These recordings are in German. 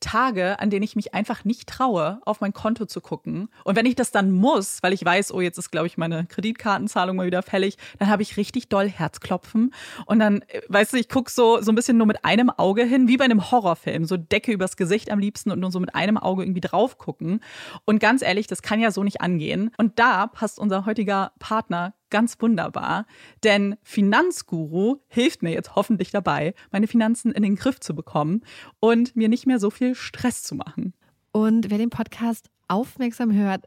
Tage, an denen ich mich einfach nicht traue, auf mein Konto zu gucken. Und wenn ich das dann muss, weil ich weiß, oh, jetzt ist, glaube ich, meine Kreditkartenzahlung mal wieder fällig, dann habe ich richtig doll Herzklopfen. Und dann, äh, weißt du, ich gucke so, so ein bisschen nur mit einem Auge hin, wie bei einem Horrorfilm. So Decke übers Gesicht am liebsten und nur so mit einem Auge irgendwie drauf gucken. Und ganz ehrlich, das kann ja so nicht angehen. Und da passt unser heutiger Partner ganz wunderbar, denn Finanzguru hilft mir jetzt hoffentlich dabei, meine Finanzen in den Griff zu bekommen und mir nicht mehr so viel Stress zu machen. Und wer den Podcast aufmerksam hört,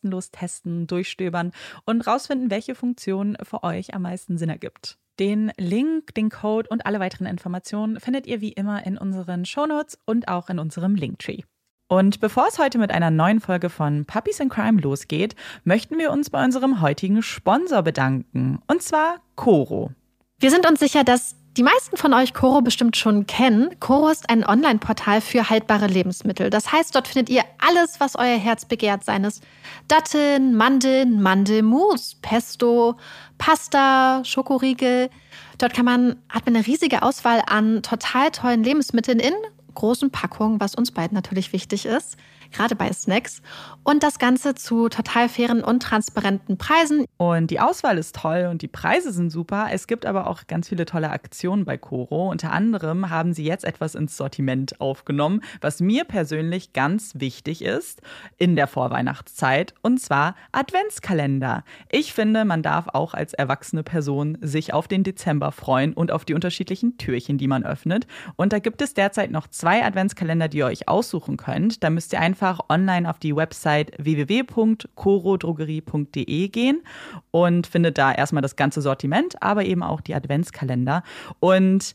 kostenlos testen, durchstöbern und rausfinden, welche Funktion für euch am meisten Sinn ergibt. Den Link, den Code und alle weiteren Informationen findet ihr wie immer in unseren Shownotes und auch in unserem Linktree. Und bevor es heute mit einer neuen Folge von Puppies in Crime losgeht, möchten wir uns bei unserem heutigen Sponsor bedanken, und zwar Coro. Wir sind uns sicher, dass die meisten von euch Coro bestimmt schon kennen. Coro ist ein Online-Portal für haltbare Lebensmittel. Das heißt, dort findet ihr alles, was euer Herz begehrt, seien es Datteln, Mandeln, Mandelmus, Pesto, Pasta, Schokoriegel. Dort kann man, hat man eine riesige Auswahl an total tollen Lebensmitteln in großen Packungen, was uns beiden natürlich wichtig ist gerade bei Snacks. Und das Ganze zu total fairen und transparenten Preisen. Und die Auswahl ist toll und die Preise sind super. Es gibt aber auch ganz viele tolle Aktionen bei Coro. Unter anderem haben sie jetzt etwas ins Sortiment aufgenommen, was mir persönlich ganz wichtig ist in der Vorweihnachtszeit, und zwar Adventskalender. Ich finde, man darf auch als erwachsene Person sich auf den Dezember freuen und auf die unterschiedlichen Türchen, die man öffnet. Und da gibt es derzeit noch zwei Adventskalender, die ihr euch aussuchen könnt. Da müsst ihr einfach einfach online auf die Website www.corodrogerie.de gehen und findet da erstmal das ganze Sortiment, aber eben auch die Adventskalender. Und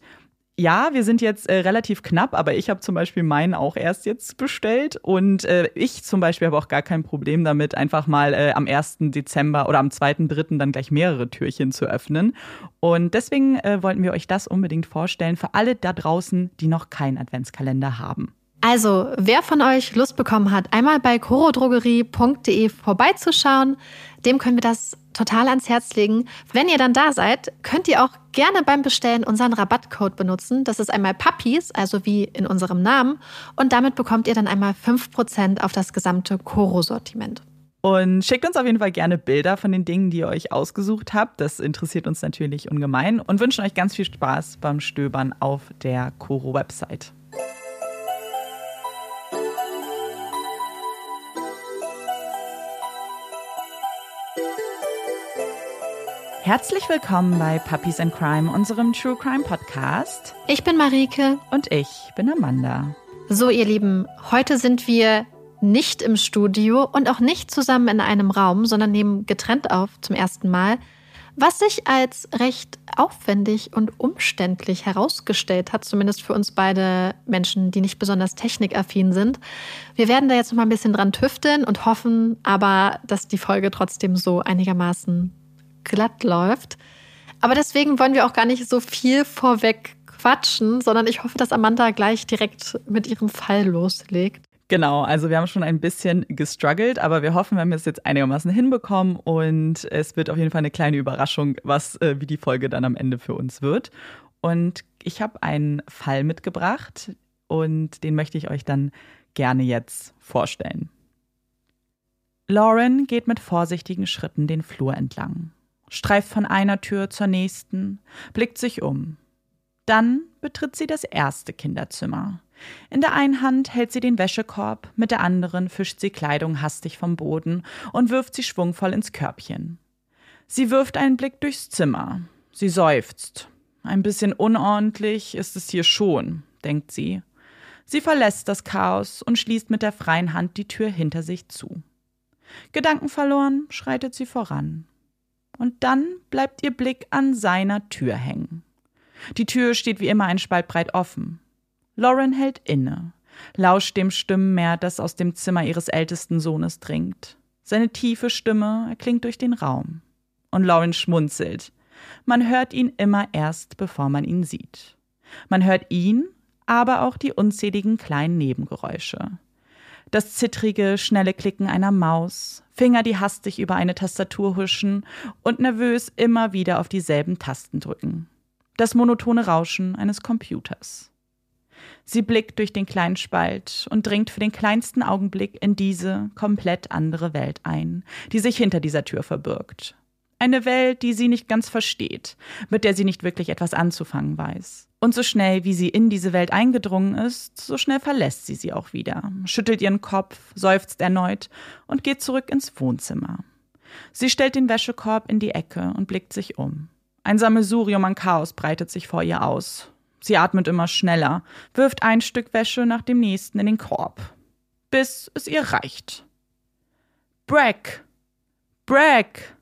ja, wir sind jetzt äh, relativ knapp, aber ich habe zum Beispiel meinen auch erst jetzt bestellt und äh, ich zum Beispiel habe auch gar kein Problem damit, einfach mal äh, am 1. Dezember oder am 2.3. dann gleich mehrere Türchen zu öffnen. Und deswegen äh, wollten wir euch das unbedingt vorstellen für alle da draußen, die noch keinen Adventskalender haben. Also, wer von euch Lust bekommen hat, einmal bei chorodrogerie.de vorbeizuschauen, dem können wir das total ans Herz legen. Wenn ihr dann da seid, könnt ihr auch gerne beim Bestellen unseren Rabattcode benutzen. Das ist einmal Puppies, also wie in unserem Namen. Und damit bekommt ihr dann einmal 5% auf das gesamte Koro-Sortiment. Und schickt uns auf jeden Fall gerne Bilder von den Dingen, die ihr euch ausgesucht habt. Das interessiert uns natürlich ungemein und wünschen euch ganz viel Spaß beim Stöbern auf der Koro-Website. Herzlich willkommen bei Puppies and Crime, unserem True Crime Podcast. Ich bin Marike. Und ich bin Amanda. So, ihr Lieben, heute sind wir nicht im Studio und auch nicht zusammen in einem Raum, sondern nehmen getrennt auf zum ersten Mal, was sich als recht aufwendig und umständlich herausgestellt hat, zumindest für uns beide Menschen, die nicht besonders technikaffin sind. Wir werden da jetzt noch mal ein bisschen dran tüfteln und hoffen aber, dass die Folge trotzdem so einigermaßen glatt läuft. Aber deswegen wollen wir auch gar nicht so viel vorweg quatschen, sondern ich hoffe, dass Amanda gleich direkt mit ihrem Fall loslegt. Genau, also wir haben schon ein bisschen gestruggelt, aber wir hoffen, wir haben es jetzt einigermaßen hinbekommen und es wird auf jeden Fall eine kleine Überraschung, was äh, wie die Folge dann am Ende für uns wird. Und ich habe einen Fall mitgebracht und den möchte ich euch dann gerne jetzt vorstellen. Lauren geht mit vorsichtigen Schritten den Flur entlang streift von einer Tür zur nächsten, blickt sich um. Dann betritt sie das erste Kinderzimmer. In der einen Hand hält sie den Wäschekorb, mit der anderen fischt sie Kleidung hastig vom Boden und wirft sie schwungvoll ins Körbchen. Sie wirft einen Blick durchs Zimmer. Sie seufzt. Ein bisschen unordentlich ist es hier schon, denkt sie. Sie verlässt das Chaos und schließt mit der freien Hand die Tür hinter sich zu. Gedankenverloren schreitet sie voran und dann bleibt ihr Blick an seiner Tür hängen. Die Tür steht wie immer ein Spalt breit offen. Lauren hält inne, lauscht dem Stimmenmeer, das aus dem Zimmer ihres ältesten Sohnes dringt. Seine tiefe Stimme erklingt durch den Raum. Und Lauren schmunzelt. Man hört ihn immer erst, bevor man ihn sieht. Man hört ihn, aber auch die unzähligen kleinen Nebengeräusche das zittrige, schnelle Klicken einer Maus, Finger, die hastig über eine Tastatur huschen und nervös immer wieder auf dieselben Tasten drücken. Das monotone Rauschen eines Computers. Sie blickt durch den kleinen Spalt und dringt für den kleinsten Augenblick in diese komplett andere Welt ein, die sich hinter dieser Tür verbirgt. Eine Welt, die sie nicht ganz versteht, mit der sie nicht wirklich etwas anzufangen weiß. Und so schnell, wie sie in diese Welt eingedrungen ist, so schnell verlässt sie sie auch wieder, schüttelt ihren Kopf, seufzt erneut und geht zurück ins Wohnzimmer. Sie stellt den Wäschekorb in die Ecke und blickt sich um. Ein Sammelsurium an Chaos breitet sich vor ihr aus. Sie atmet immer schneller, wirft ein Stück Wäsche nach dem nächsten in den Korb, bis es ihr reicht. Brack! Brack!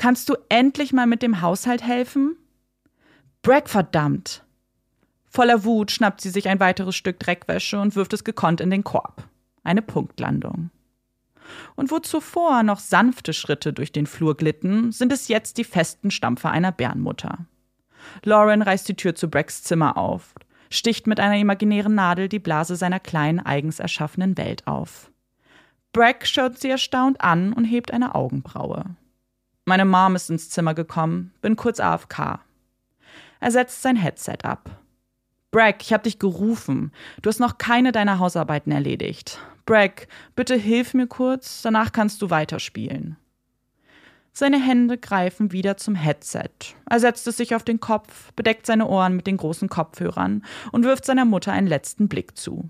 Kannst du endlich mal mit dem Haushalt helfen? Brack, verdammt! Voller Wut schnappt sie sich ein weiteres Stück Dreckwäsche und wirft es gekonnt in den Korb. Eine Punktlandung. Und wo zuvor noch sanfte Schritte durch den Flur glitten, sind es jetzt die festen Stampfer einer Bärenmutter. Lauren reißt die Tür zu Bracks Zimmer auf, sticht mit einer imaginären Nadel die Blase seiner kleinen, eigens erschaffenen Welt auf. Brack schaut sie erstaunt an und hebt eine Augenbraue. Meine Mom ist ins Zimmer gekommen, bin kurz AFK. Er setzt sein Headset ab. Brack, ich hab dich gerufen. Du hast noch keine deiner Hausarbeiten erledigt. Brack, bitte hilf mir kurz, danach kannst du weiterspielen. Seine Hände greifen wieder zum Headset. Er setzt es sich auf den Kopf, bedeckt seine Ohren mit den großen Kopfhörern und wirft seiner Mutter einen letzten Blick zu.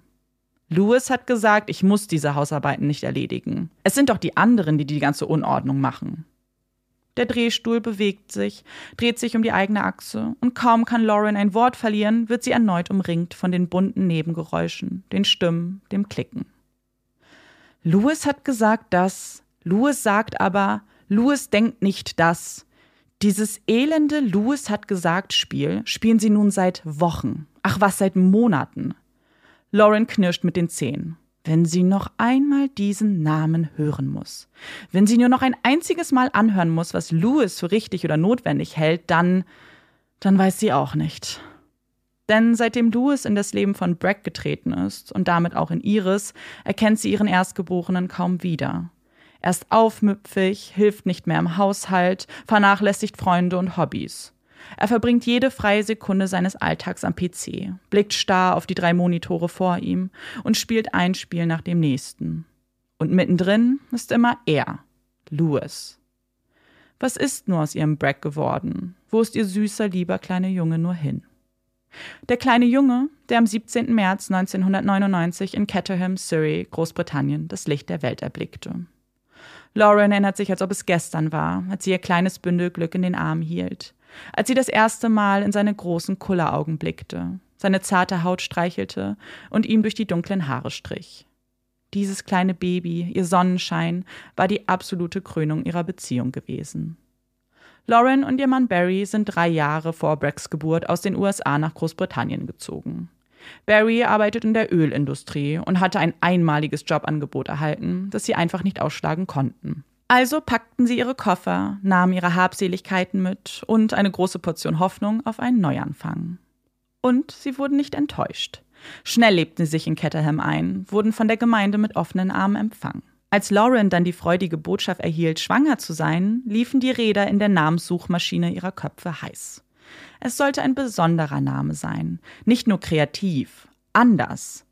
Louis hat gesagt, ich muss diese Hausarbeiten nicht erledigen. Es sind doch die anderen, die die ganze Unordnung machen. Der Drehstuhl bewegt sich, dreht sich um die eigene Achse, und kaum kann Lauren ein Wort verlieren, wird sie erneut umringt von den bunten Nebengeräuschen, den Stimmen, dem Klicken. Louis hat gesagt das, Louis sagt aber, Louis denkt nicht das. Dieses elende Louis hat gesagt Spiel spielen sie nun seit Wochen, ach was seit Monaten. Lauren knirscht mit den Zähnen wenn sie noch einmal diesen Namen hören muss. Wenn sie nur noch ein einziges Mal anhören muss, was Louis für richtig oder notwendig hält, dann, dann weiß sie auch nicht. Denn seitdem Louis in das Leben von Brack getreten ist und damit auch in Iris, erkennt sie ihren Erstgeborenen kaum wieder. Er ist aufmüpfig, hilft nicht mehr im Haushalt, vernachlässigt Freunde und Hobbys. Er verbringt jede freie Sekunde seines Alltags am PC, blickt starr auf die drei Monitore vor ihm und spielt ein Spiel nach dem nächsten. Und mittendrin ist immer er, Louis. Was ist nur aus ihrem Brack geworden? Wo ist ihr süßer, lieber kleiner Junge nur hin? Der kleine Junge, der am 17. März 1999 in Caterham, Surrey, Großbritannien, das Licht der Welt erblickte. Lauren erinnert sich, als ob es gestern war, als sie ihr kleines Bündel Glück in den Arm hielt, als sie das erste Mal in seine großen Kulleraugen blickte, seine zarte Haut streichelte und ihm durch die dunklen Haare strich. Dieses kleine Baby, ihr Sonnenschein, war die absolute Krönung ihrer Beziehung gewesen. Lauren und ihr Mann Barry sind drei Jahre vor Bracks Geburt aus den USA nach Großbritannien gezogen. Barry arbeitet in der Ölindustrie und hatte ein einmaliges Jobangebot erhalten, das sie einfach nicht ausschlagen konnten. Also packten sie ihre Koffer, nahmen ihre Habseligkeiten mit und eine große Portion Hoffnung auf einen Neuanfang. Und sie wurden nicht enttäuscht. Schnell lebten sie sich in Caterham ein, wurden von der Gemeinde mit offenen Armen empfangen. Als Lauren dann die freudige Botschaft erhielt, schwanger zu sein, liefen die Räder in der Namenssuchmaschine ihrer Köpfe heiß. Es sollte ein besonderer Name sein, nicht nur kreativ, anders.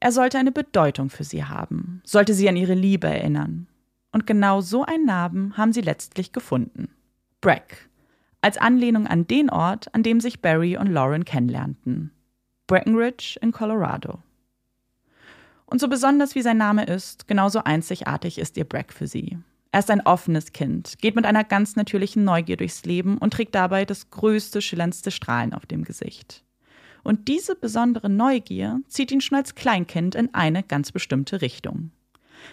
Er sollte eine Bedeutung für sie haben, sollte sie an ihre Liebe erinnern. Und genau so einen Namen haben sie letztlich gefunden. Brack, als Anlehnung an den Ort, an dem sich Barry und Lauren kennenlernten. Breckenridge in Colorado. Und so besonders wie sein Name ist, genauso einzigartig ist ihr Brack für sie. Er ist ein offenes Kind, geht mit einer ganz natürlichen Neugier durchs Leben und trägt dabei das größte, schillerndste Strahlen auf dem Gesicht. Und diese besondere Neugier zieht ihn schon als Kleinkind in eine ganz bestimmte Richtung.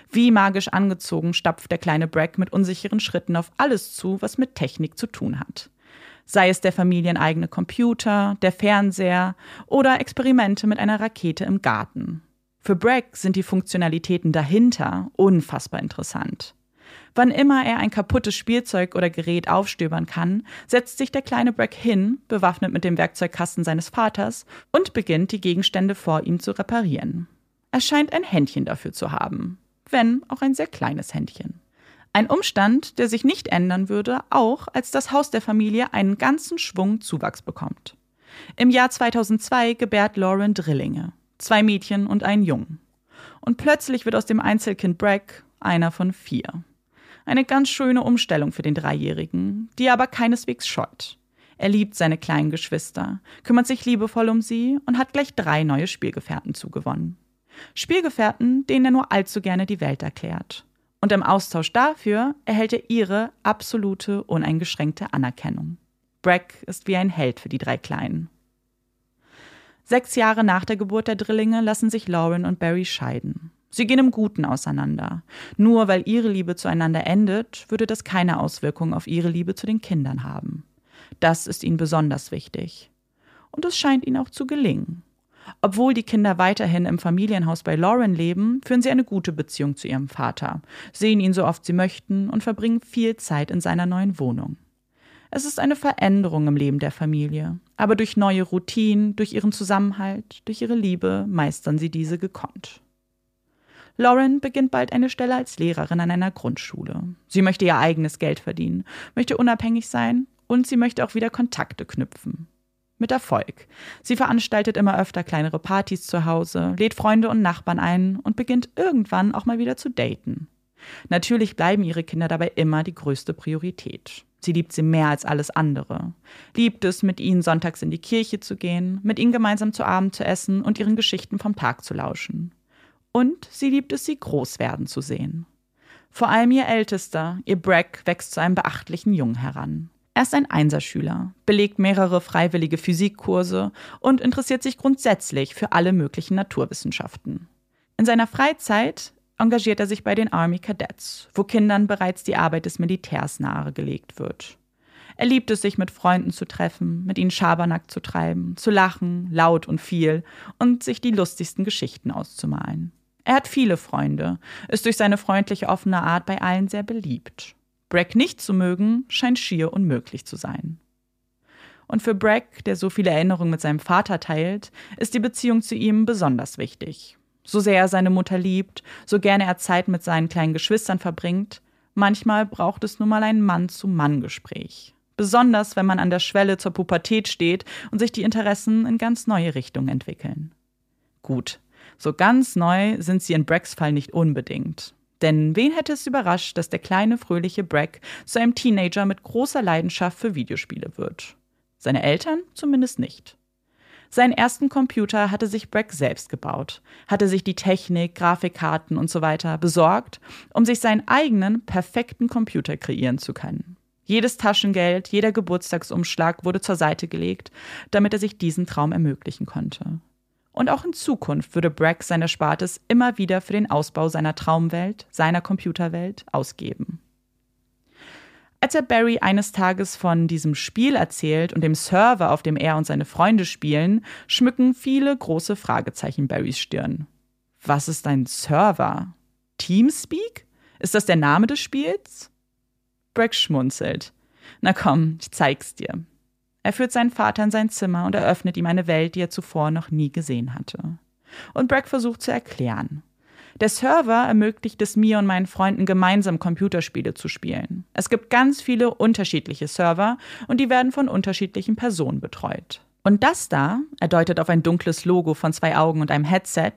Wie magisch angezogen stapft der kleine Brack mit unsicheren Schritten auf alles zu, was mit Technik zu tun hat. Sei es der familieneigene Computer, der Fernseher oder Experimente mit einer Rakete im Garten. Für Brack sind die Funktionalitäten dahinter unfassbar interessant. Wann immer er ein kaputtes Spielzeug oder Gerät aufstöbern kann, setzt sich der kleine Brack hin, bewaffnet mit dem Werkzeugkasten seines Vaters, und beginnt, die Gegenstände vor ihm zu reparieren. Er scheint ein Händchen dafür zu haben, wenn auch ein sehr kleines Händchen. Ein Umstand, der sich nicht ändern würde, auch als das Haus der Familie einen ganzen Schwung Zuwachs bekommt. Im Jahr 2002 gebärt Lauren Drillinge, zwei Mädchen und einen Jungen. Und plötzlich wird aus dem Einzelkind Brack einer von vier. Eine ganz schöne Umstellung für den Dreijährigen, die er aber keineswegs scheut. Er liebt seine kleinen Geschwister, kümmert sich liebevoll um sie und hat gleich drei neue Spielgefährten zugewonnen. Spielgefährten, denen er nur allzu gerne die Welt erklärt. Und im Austausch dafür erhält er ihre absolute, uneingeschränkte Anerkennung. Brack ist wie ein Held für die drei Kleinen. Sechs Jahre nach der Geburt der Drillinge lassen sich Lauren und Barry scheiden. Sie gehen im Guten auseinander. Nur weil ihre Liebe zueinander endet, würde das keine Auswirkung auf ihre Liebe zu den Kindern haben. Das ist ihnen besonders wichtig. Und es scheint ihnen auch zu gelingen. Obwohl die Kinder weiterhin im Familienhaus bei Lauren leben, führen sie eine gute Beziehung zu ihrem Vater, sehen ihn so oft sie möchten und verbringen viel Zeit in seiner neuen Wohnung. Es ist eine Veränderung im Leben der Familie, aber durch neue Routinen, durch ihren Zusammenhalt, durch ihre Liebe meistern sie diese gekonnt. Lauren beginnt bald eine Stelle als Lehrerin an einer Grundschule. Sie möchte ihr eigenes Geld verdienen, möchte unabhängig sein und sie möchte auch wieder Kontakte knüpfen. Mit Erfolg. Sie veranstaltet immer öfter kleinere Partys zu Hause, lädt Freunde und Nachbarn ein und beginnt irgendwann auch mal wieder zu daten. Natürlich bleiben ihre Kinder dabei immer die größte Priorität. Sie liebt sie mehr als alles andere. Liebt es, mit ihnen sonntags in die Kirche zu gehen, mit ihnen gemeinsam zu Abend zu essen und ihren Geschichten vom Tag zu lauschen. Und sie liebt es, sie groß werden zu sehen. Vor allem ihr Ältester, ihr Brack, wächst zu einem beachtlichen Jungen heran. Er ist ein Einserschüler, belegt mehrere freiwillige Physikkurse und interessiert sich grundsätzlich für alle möglichen Naturwissenschaften. In seiner Freizeit engagiert er sich bei den Army Cadets, wo Kindern bereits die Arbeit des Militärs nahegelegt wird. Er liebt es, sich mit Freunden zu treffen, mit ihnen Schabernack zu treiben, zu lachen, laut und viel und sich die lustigsten Geschichten auszumalen. Er hat viele Freunde, ist durch seine freundliche, offene Art bei allen sehr beliebt. Brack nicht zu mögen, scheint schier unmöglich zu sein. Und für Bragg, der so viele Erinnerungen mit seinem Vater teilt, ist die Beziehung zu ihm besonders wichtig. So sehr er seine Mutter liebt, so gerne er Zeit mit seinen kleinen Geschwistern verbringt, manchmal braucht es nun mal ein Mann-zu-Mann-Gespräch. Besonders wenn man an der Schwelle zur Pubertät steht und sich die Interessen in ganz neue Richtungen entwickeln. Gut, so ganz neu sind sie in Braggs Fall nicht unbedingt. Denn wen hätte es überrascht, dass der kleine, fröhliche Bragg zu einem Teenager mit großer Leidenschaft für Videospiele wird? Seine Eltern zumindest nicht. Seinen ersten Computer hatte sich Bragg selbst gebaut, hatte sich die Technik, Grafikkarten und so weiter besorgt, um sich seinen eigenen perfekten Computer kreieren zu können. Jedes Taschengeld, jeder Geburtstagsumschlag wurde zur Seite gelegt, damit er sich diesen Traum ermöglichen konnte. Und auch in Zukunft würde Bragg seine Spartes immer wieder für den Ausbau seiner Traumwelt, seiner Computerwelt ausgeben. Als er Barry eines Tages von diesem Spiel erzählt und dem Server, auf dem er und seine Freunde spielen, schmücken viele große Fragezeichen Barrys Stirn. Was ist ein Server? Teamspeak? Ist das der Name des Spiels? Bragg schmunzelt. Na komm, ich zeig's dir. Er führt seinen Vater in sein Zimmer und eröffnet ihm eine Welt, die er zuvor noch nie gesehen hatte. Und Bragg versucht zu erklären. Der Server ermöglicht es mir und meinen Freunden gemeinsam Computerspiele zu spielen. Es gibt ganz viele unterschiedliche Server und die werden von unterschiedlichen Personen betreut. Und das da, er deutet auf ein dunkles Logo von zwei Augen und einem Headset,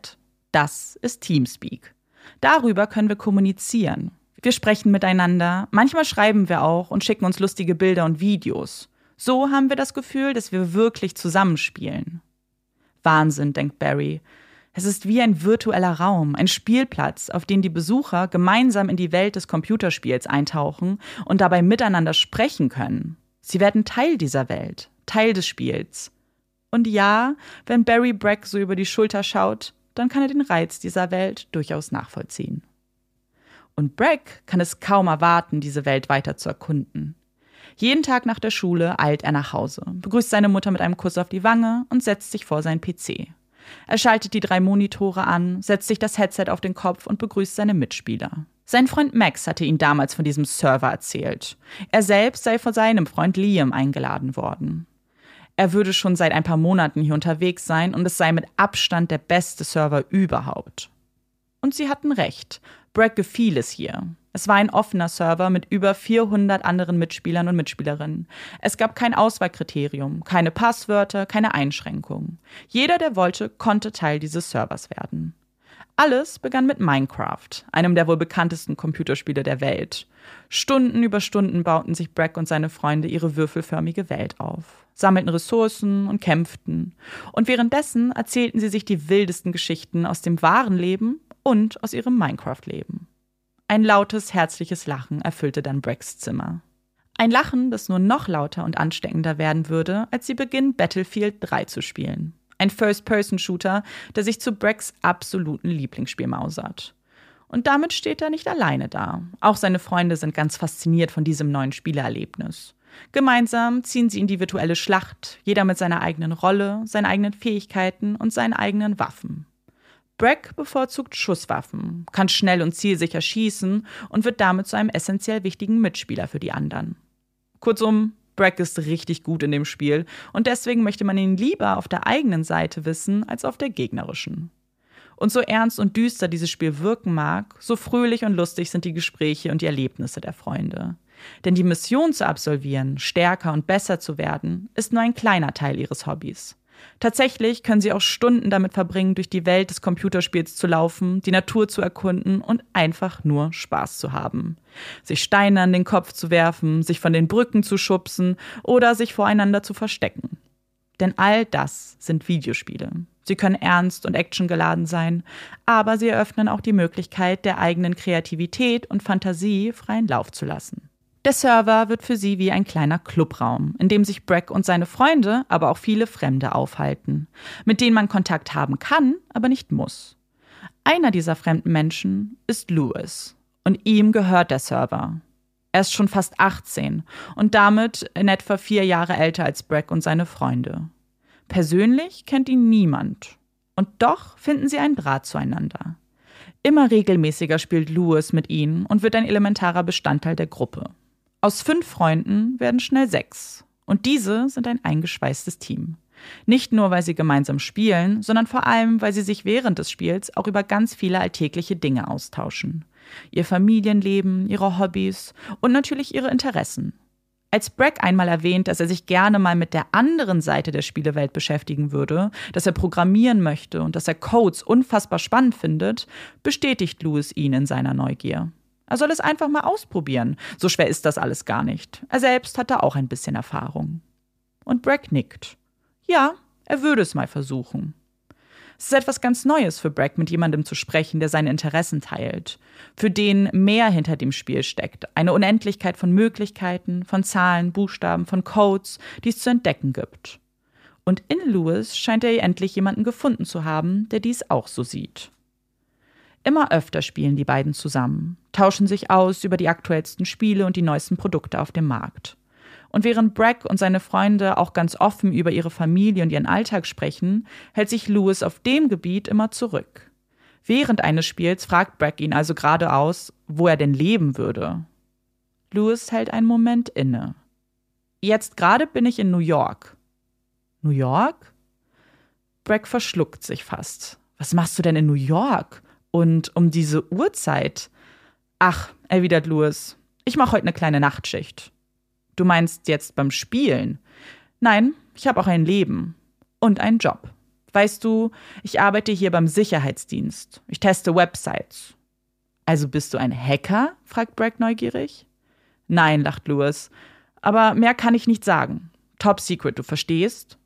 das ist Teamspeak. Darüber können wir kommunizieren. Wir sprechen miteinander, manchmal schreiben wir auch und schicken uns lustige Bilder und Videos. So haben wir das Gefühl, dass wir wirklich zusammenspielen. Wahnsinn, denkt Barry. Es ist wie ein virtueller Raum, ein Spielplatz, auf den die Besucher gemeinsam in die Welt des Computerspiels eintauchen und dabei miteinander sprechen können. Sie werden Teil dieser Welt, Teil des Spiels. Und ja, wenn Barry Bragg so über die Schulter schaut, dann kann er den Reiz dieser Welt durchaus nachvollziehen. Und Bragg kann es kaum erwarten, diese Welt weiter zu erkunden. Jeden Tag nach der Schule eilt er nach Hause, begrüßt seine Mutter mit einem Kuss auf die Wange und setzt sich vor seinen PC. Er schaltet die drei Monitore an, setzt sich das Headset auf den Kopf und begrüßt seine Mitspieler. Sein Freund Max hatte ihn damals von diesem Server erzählt. Er selbst sei von seinem Freund Liam eingeladen worden. Er würde schon seit ein paar Monaten hier unterwegs sein und es sei mit Abstand der beste Server überhaupt. Und sie hatten recht. Bragg gefiel es hier. Es war ein offener Server mit über 400 anderen Mitspielern und Mitspielerinnen. Es gab kein Auswahlkriterium, keine Passwörter, keine Einschränkungen. Jeder, der wollte, konnte Teil dieses Servers werden. Alles begann mit Minecraft, einem der wohl bekanntesten Computerspiele der Welt. Stunden über Stunden bauten sich Bragg und seine Freunde ihre würfelförmige Welt auf, sammelten Ressourcen und kämpften. Und währenddessen erzählten sie sich die wildesten Geschichten aus dem wahren Leben und aus ihrem Minecraft-Leben. Ein lautes, herzliches Lachen erfüllte dann Braggs Zimmer. Ein Lachen, das nur noch lauter und ansteckender werden würde, als sie beginnen, Battlefield 3 zu spielen. Ein First-Person-Shooter, der sich zu Braggs absoluten Lieblingsspiel mausert. Und damit steht er nicht alleine da. Auch seine Freunde sind ganz fasziniert von diesem neuen Spielerlebnis. Gemeinsam ziehen sie in die virtuelle Schlacht, jeder mit seiner eigenen Rolle, seinen eigenen Fähigkeiten und seinen eigenen Waffen. Bragg bevorzugt Schusswaffen, kann schnell und zielsicher schießen und wird damit zu einem essentiell wichtigen Mitspieler für die anderen. Kurzum, Bragg ist richtig gut in dem Spiel und deswegen möchte man ihn lieber auf der eigenen Seite wissen als auf der gegnerischen. Und so ernst und düster dieses Spiel wirken mag, so fröhlich und lustig sind die Gespräche und die Erlebnisse der Freunde. Denn die Mission zu absolvieren, stärker und besser zu werden, ist nur ein kleiner Teil ihres Hobbys. Tatsächlich können sie auch Stunden damit verbringen, durch die Welt des Computerspiels zu laufen, die Natur zu erkunden und einfach nur Spaß zu haben. Sich Steine an den Kopf zu werfen, sich von den Brücken zu schubsen oder sich voreinander zu verstecken. Denn all das sind Videospiele. Sie können ernst und actiongeladen sein, aber sie eröffnen auch die Möglichkeit, der eigenen Kreativität und Fantasie freien Lauf zu lassen. Der Server wird für sie wie ein kleiner Clubraum, in dem sich Bragg und seine Freunde, aber auch viele Fremde aufhalten, mit denen man Kontakt haben kann, aber nicht muss. Einer dieser fremden Menschen ist Louis und ihm gehört der Server. Er ist schon fast 18 und damit in etwa vier Jahre älter als Bragg und seine Freunde. Persönlich kennt ihn niemand. Und doch finden sie einen Draht zueinander. Immer regelmäßiger spielt Louis mit ihnen und wird ein elementarer Bestandteil der Gruppe. Aus fünf Freunden werden schnell sechs. Und diese sind ein eingeschweißtes Team. Nicht nur, weil sie gemeinsam spielen, sondern vor allem, weil sie sich während des Spiels auch über ganz viele alltägliche Dinge austauschen. Ihr Familienleben, ihre Hobbys und natürlich ihre Interessen. Als Brack einmal erwähnt, dass er sich gerne mal mit der anderen Seite der Spielewelt beschäftigen würde, dass er programmieren möchte und dass er Codes unfassbar spannend findet, bestätigt Louis ihn in seiner Neugier. Er soll es einfach mal ausprobieren. So schwer ist das alles gar nicht. Er selbst hat da auch ein bisschen Erfahrung. Und Brack nickt. Ja, er würde es mal versuchen. Es ist etwas ganz Neues für Brack, mit jemandem zu sprechen, der seine Interessen teilt, für den mehr hinter dem Spiel steckt, eine Unendlichkeit von Möglichkeiten, von Zahlen, Buchstaben, von Codes, die es zu entdecken gibt. Und in Lewis scheint er endlich jemanden gefunden zu haben, der dies auch so sieht. Immer öfter spielen die beiden zusammen, tauschen sich aus über die aktuellsten Spiele und die neuesten Produkte auf dem Markt. Und während Brack und seine Freunde auch ganz offen über ihre Familie und ihren Alltag sprechen, hält sich Lewis auf dem Gebiet immer zurück. Während eines Spiels fragt Brack ihn also geradeaus, wo er denn leben würde. Lewis hält einen Moment inne. Jetzt gerade bin ich in New York. New York? Brack verschluckt sich fast. Was machst du denn in New York? Und um diese Uhrzeit? Ach, erwidert Lewis, ich mache heute eine kleine Nachtschicht. Du meinst jetzt beim Spielen? Nein, ich habe auch ein Leben und einen Job. Weißt du, ich arbeite hier beim Sicherheitsdienst. Ich teste Websites. Also bist du ein Hacker? fragt Bragg neugierig. Nein, lacht Lewis. Aber mehr kann ich nicht sagen. Top Secret, du verstehst?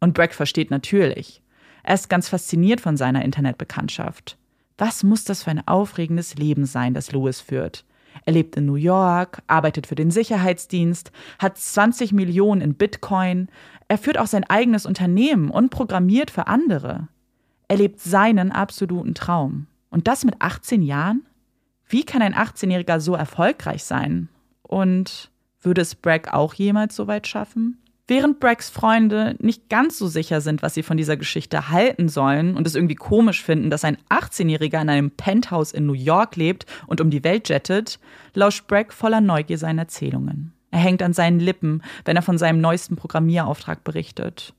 Und Bragg versteht natürlich. Er ist ganz fasziniert von seiner Internetbekanntschaft. Was muss das für ein aufregendes Leben sein, das Lewis führt? Er lebt in New York, arbeitet für den Sicherheitsdienst, hat 20 Millionen in Bitcoin. Er führt auch sein eigenes Unternehmen und programmiert für andere. Er lebt seinen absoluten Traum. Und das mit 18 Jahren? Wie kann ein 18-Jähriger so erfolgreich sein? Und würde es Bragg auch jemals so weit schaffen? Während Braggs Freunde nicht ganz so sicher sind, was sie von dieser Geschichte halten sollen und es irgendwie komisch finden, dass ein 18-Jähriger in einem Penthouse in New York lebt und um die Welt jettet, lauscht Bragg voller Neugier seinen Erzählungen. Er hängt an seinen Lippen, wenn er von seinem neuesten Programmierauftrag berichtet.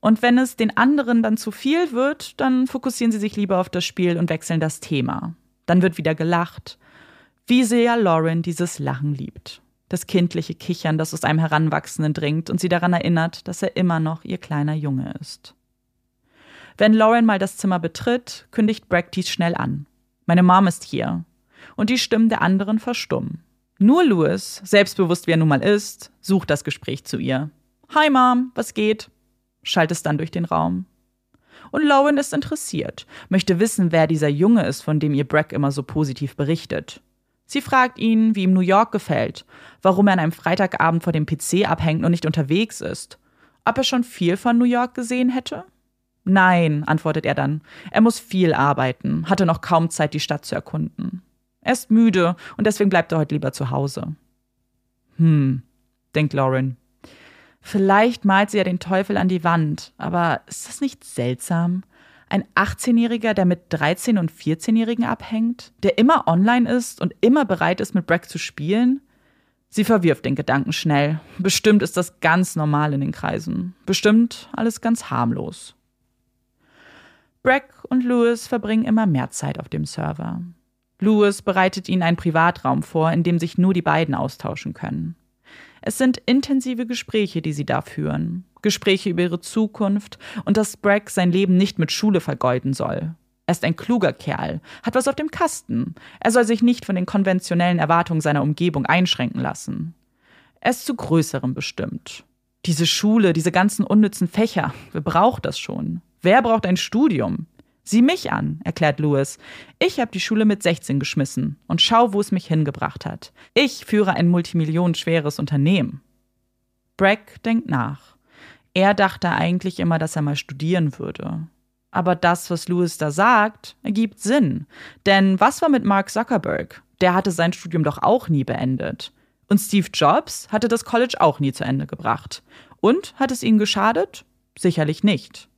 Und wenn es den anderen dann zu viel wird, dann fokussieren sie sich lieber auf das Spiel und wechseln das Thema. Dann wird wieder gelacht. Wie sehr Lauren dieses Lachen liebt das kindliche Kichern, das aus einem Heranwachsenden dringt und sie daran erinnert, dass er immer noch ihr kleiner Junge ist. Wenn Lauren mal das Zimmer betritt, kündigt Bragg dies schnell an. Meine Mom ist hier. Und die Stimmen der anderen verstummen. Nur Louis, selbstbewusst wie er nun mal ist, sucht das Gespräch zu ihr. Hi Mom, was geht? schallt es dann durch den Raum. Und Lauren ist interessiert, möchte wissen, wer dieser Junge ist, von dem ihr Bragg immer so positiv berichtet. Sie fragt ihn, wie ihm New York gefällt, warum er an einem Freitagabend vor dem PC abhängt und nicht unterwegs ist. Ob er schon viel von New York gesehen hätte? Nein, antwortet er dann. Er muss viel arbeiten, hatte noch kaum Zeit, die Stadt zu erkunden. Er ist müde und deswegen bleibt er heute lieber zu Hause. Hm, denkt Lauren. Vielleicht malt sie ja den Teufel an die Wand, aber ist das nicht seltsam? Ein 18-Jähriger, der mit 13- und 14-Jährigen abhängt, der immer online ist und immer bereit ist, mit Brack zu spielen? Sie verwirft den Gedanken schnell. Bestimmt ist das ganz normal in den Kreisen. Bestimmt alles ganz harmlos. Brack und Lewis verbringen immer mehr Zeit auf dem Server. Lewis bereitet ihnen einen Privatraum vor, in dem sich nur die beiden austauschen können. Es sind intensive Gespräche, die sie da führen. Gespräche über ihre Zukunft und dass Bragg sein Leben nicht mit Schule vergeuden soll. Er ist ein kluger Kerl, hat was auf dem Kasten. Er soll sich nicht von den konventionellen Erwartungen seiner Umgebung einschränken lassen. Er ist zu Größerem bestimmt. Diese Schule, diese ganzen unnützen Fächer, wer braucht das schon? Wer braucht ein Studium? Sieh mich an, erklärt Louis. Ich habe die Schule mit 16 geschmissen und schau, wo es mich hingebracht hat. Ich führe ein multimillionenschweres Unternehmen. Bragg denkt nach. Er dachte eigentlich immer, dass er mal studieren würde. Aber das, was Louis da sagt, ergibt Sinn. Denn was war mit Mark Zuckerberg? Der hatte sein Studium doch auch nie beendet. Und Steve Jobs hatte das College auch nie zu Ende gebracht. Und hat es ihnen geschadet? Sicherlich nicht.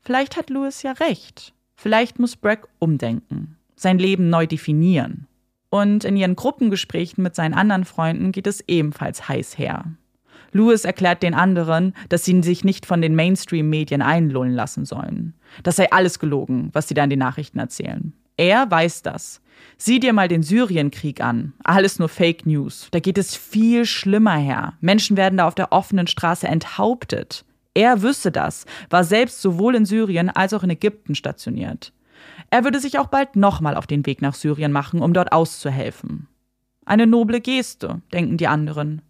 Vielleicht hat Louis ja recht. Vielleicht muss Bragg umdenken, sein Leben neu definieren. Und in ihren Gruppengesprächen mit seinen anderen Freunden geht es ebenfalls heiß her. Lewis erklärt den anderen, dass sie sich nicht von den Mainstream-Medien einlullen lassen sollen. Das sei alles gelogen, was sie da in den Nachrichten erzählen. Er weiß das. Sieh dir mal den Syrienkrieg an. Alles nur Fake News. Da geht es viel schlimmer her. Menschen werden da auf der offenen Straße enthauptet. Er wüsste das, war selbst sowohl in Syrien als auch in Ägypten stationiert. Er würde sich auch bald nochmal auf den Weg nach Syrien machen, um dort auszuhelfen. Eine noble Geste, denken die anderen.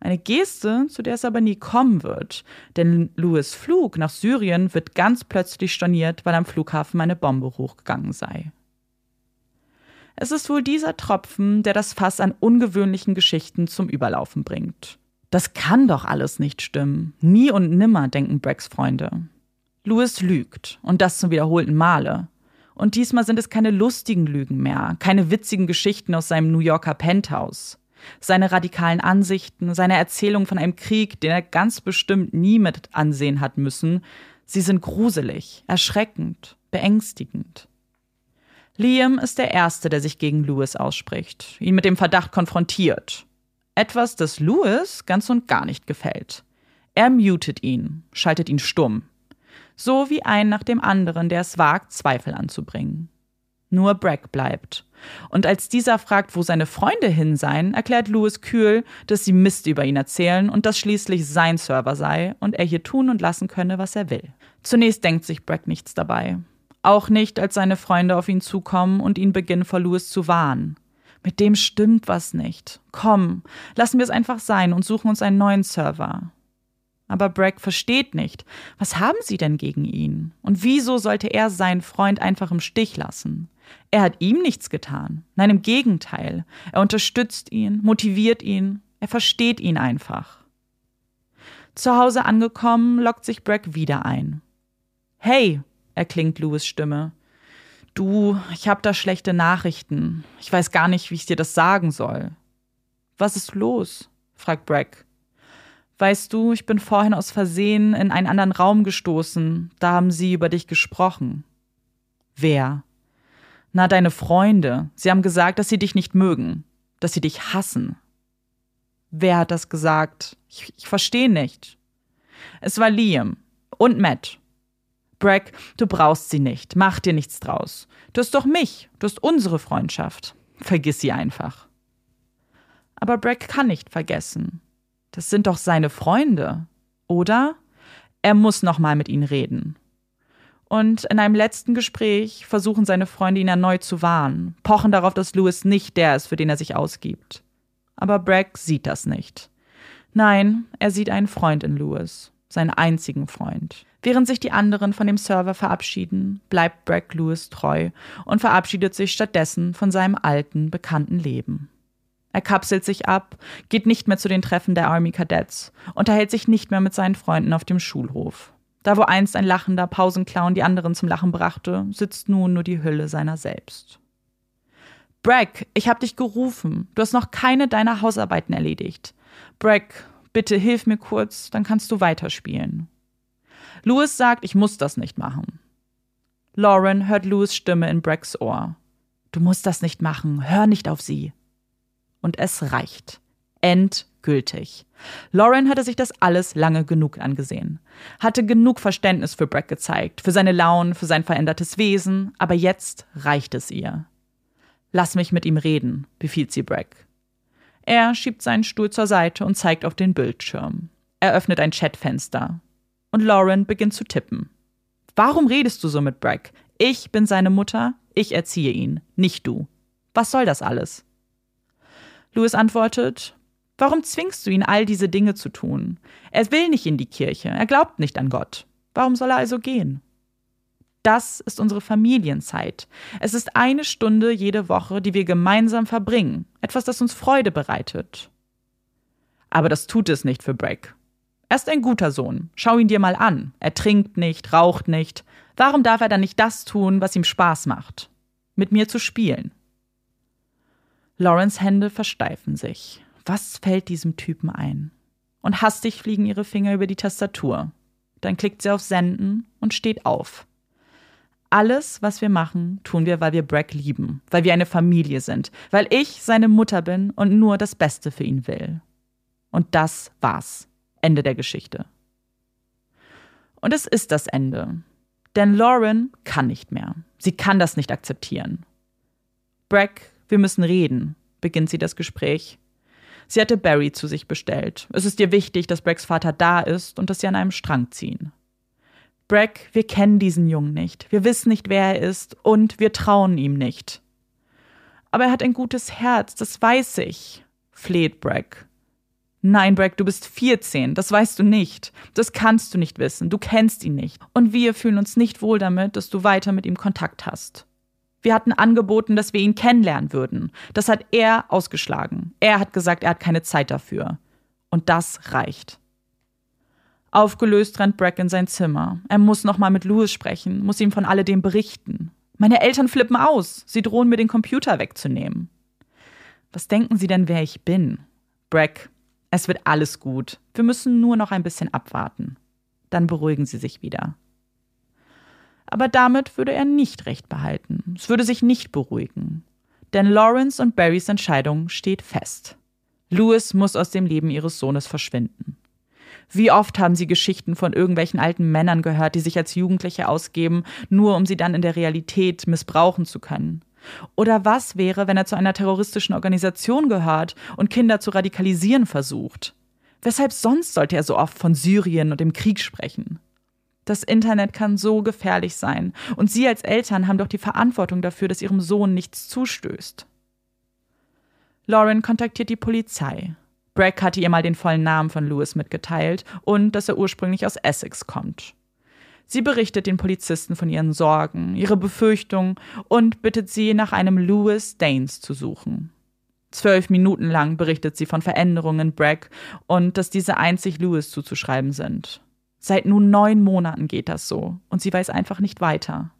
Eine Geste, zu der es aber nie kommen wird, denn Louis Flug nach Syrien wird ganz plötzlich storniert, weil am Flughafen eine Bombe hochgegangen sei. Es ist wohl dieser Tropfen, der das Fass an ungewöhnlichen Geschichten zum Überlaufen bringt. Das kann doch alles nicht stimmen. Nie und nimmer, denken Brecks Freunde. Louis lügt, und das zum wiederholten Male. Und diesmal sind es keine lustigen Lügen mehr, keine witzigen Geschichten aus seinem New Yorker Penthouse. Seine radikalen Ansichten, seine Erzählung von einem Krieg, den er ganz bestimmt nie mit ansehen hat müssen, sie sind gruselig, erschreckend, beängstigend. Liam ist der Erste, der sich gegen Lewis ausspricht, ihn mit dem Verdacht konfrontiert. Etwas, das Lewis ganz und gar nicht gefällt. Er mutet ihn, schaltet ihn stumm. So wie ein nach dem anderen, der es wagt, Zweifel anzubringen. Nur Brack bleibt. Und als dieser fragt, wo seine Freunde hin seien, erklärt Lewis kühl, dass sie Mist über ihn erzählen und dass schließlich sein Server sei und er hier tun und lassen könne, was er will. Zunächst denkt sich Brack nichts dabei. Auch nicht, als seine Freunde auf ihn zukommen und ihn beginnen vor Louis zu warnen. Mit dem stimmt was nicht. Komm, lassen wir es einfach sein und suchen uns einen neuen Server. Aber Bragg versteht nicht. Was haben sie denn gegen ihn? Und wieso sollte er seinen Freund einfach im Stich lassen? Er hat ihm nichts getan. Nein, im Gegenteil. Er unterstützt ihn, motiviert ihn, er versteht ihn einfach. Zu Hause angekommen, lockt sich Bragg wieder ein. Hey, erklingt Louis Stimme. Du, ich hab da schlechte Nachrichten. Ich weiß gar nicht, wie ich dir das sagen soll. Was ist los? fragt Bragg. Weißt du, ich bin vorhin aus Versehen in einen anderen Raum gestoßen. Da haben sie über dich gesprochen. Wer? Na, deine Freunde. Sie haben gesagt, dass sie dich nicht mögen, dass sie dich hassen. Wer hat das gesagt? Ich, ich verstehe nicht. Es war Liam und Matt. Bragg, du brauchst sie nicht. Mach dir nichts draus. Du hast doch mich. Du hast unsere Freundschaft. Vergiss sie einfach. Aber Bragg kann nicht vergessen. Das sind doch seine Freunde, oder? Er muss noch mal mit ihnen reden. Und in einem letzten Gespräch versuchen seine Freunde ihn erneut zu warnen, pochen darauf, dass Louis nicht der ist, für den er sich ausgibt. Aber Bragg sieht das nicht. Nein, er sieht einen Freund in Louis, seinen einzigen Freund. Während sich die anderen von dem Server verabschieden, bleibt Bragg Lewis treu und verabschiedet sich stattdessen von seinem alten, bekannten Leben. Er kapselt sich ab, geht nicht mehr zu den Treffen der Army Cadets, unterhält sich nicht mehr mit seinen Freunden auf dem Schulhof. Da, wo einst ein lachender Pausenclown die anderen zum Lachen brachte, sitzt nun nur die Hülle seiner selbst. Bragg, ich hab dich gerufen. Du hast noch keine deiner Hausarbeiten erledigt. Bragg, bitte hilf mir kurz, dann kannst du weiterspielen. Louis sagt, ich muss das nicht machen. Lauren hört Louis Stimme in Braggs Ohr. Du musst das nicht machen, hör nicht auf sie. Und es reicht. Endgültig. Lauren hatte sich das alles lange genug angesehen, hatte genug Verständnis für Bragg gezeigt, für seine Launen, für sein verändertes Wesen, aber jetzt reicht es ihr. Lass mich mit ihm reden, befiehlt sie Bragg. Er schiebt seinen Stuhl zur Seite und zeigt auf den Bildschirm. Er öffnet ein Chatfenster und Lauren beginnt zu tippen. Warum redest du so mit Bragg? Ich bin seine Mutter, ich erziehe ihn, nicht du. Was soll das alles? Louis antwortet, Warum zwingst du ihn, all diese Dinge zu tun? Er will nicht in die Kirche, er glaubt nicht an Gott. Warum soll er also gehen? Das ist unsere Familienzeit. Es ist eine Stunde jede Woche, die wir gemeinsam verbringen. Etwas, das uns Freude bereitet. Aber das tut es nicht für Bragg. Er ist ein guter Sohn. Schau ihn dir mal an. Er trinkt nicht, raucht nicht. Warum darf er dann nicht das tun, was ihm Spaß macht? Mit mir zu spielen. Lawrence Hände versteifen sich. Was fällt diesem Typen ein? Und hastig fliegen ihre Finger über die Tastatur. Dann klickt sie auf Senden und steht auf. Alles, was wir machen, tun wir, weil wir Bragg lieben, weil wir eine Familie sind, weil ich seine Mutter bin und nur das Beste für ihn will. Und das war's. Ende der Geschichte. Und es ist das Ende. Denn Lauren kann nicht mehr. Sie kann das nicht akzeptieren. Brack, wir müssen reden, beginnt sie das Gespräch. Sie hatte Barry zu sich bestellt. Es ist ihr wichtig, dass Bracks Vater da ist und dass sie an einem Strang ziehen. Brack, wir kennen diesen Jungen nicht. Wir wissen nicht, wer er ist und wir trauen ihm nicht. Aber er hat ein gutes Herz, das weiß ich, fleht Brack. Nein, Brack, du bist 14, das weißt du nicht. Das kannst du nicht wissen, du kennst ihn nicht. Und wir fühlen uns nicht wohl damit, dass du weiter mit ihm Kontakt hast. Wir hatten angeboten, dass wir ihn kennenlernen würden. Das hat er ausgeschlagen. Er hat gesagt, er hat keine Zeit dafür. Und das reicht. Aufgelöst rennt Brack in sein Zimmer. Er muss nochmal mit Louis sprechen, muss ihm von alledem berichten. Meine Eltern flippen aus. Sie drohen mir den Computer wegzunehmen. Was denken Sie denn, wer ich bin? Brack, es wird alles gut. Wir müssen nur noch ein bisschen abwarten. Dann beruhigen Sie sich wieder. Aber damit würde er nicht recht behalten. Es würde sich nicht beruhigen. Denn Lawrence und Barrys Entscheidung steht fest. Louis muss aus dem Leben ihres Sohnes verschwinden. Wie oft haben sie Geschichten von irgendwelchen alten Männern gehört, die sich als Jugendliche ausgeben, nur um sie dann in der Realität missbrauchen zu können? Oder was wäre, wenn er zu einer terroristischen Organisation gehört und Kinder zu radikalisieren versucht? Weshalb sonst sollte er so oft von Syrien und dem Krieg sprechen? Das Internet kann so gefährlich sein, und Sie als Eltern haben doch die Verantwortung dafür, dass Ihrem Sohn nichts zustößt. Lauren kontaktiert die Polizei. Bragg hatte ihr mal den vollen Namen von Lewis mitgeteilt und dass er ursprünglich aus Essex kommt. Sie berichtet den Polizisten von ihren Sorgen, ihre Befürchtungen und bittet sie, nach einem Lewis Danes zu suchen. Zwölf Minuten lang berichtet sie von Veränderungen in Bragg und dass diese einzig Lewis zuzuschreiben sind. Seit nun neun Monaten geht das so und sie weiß einfach nicht weiter.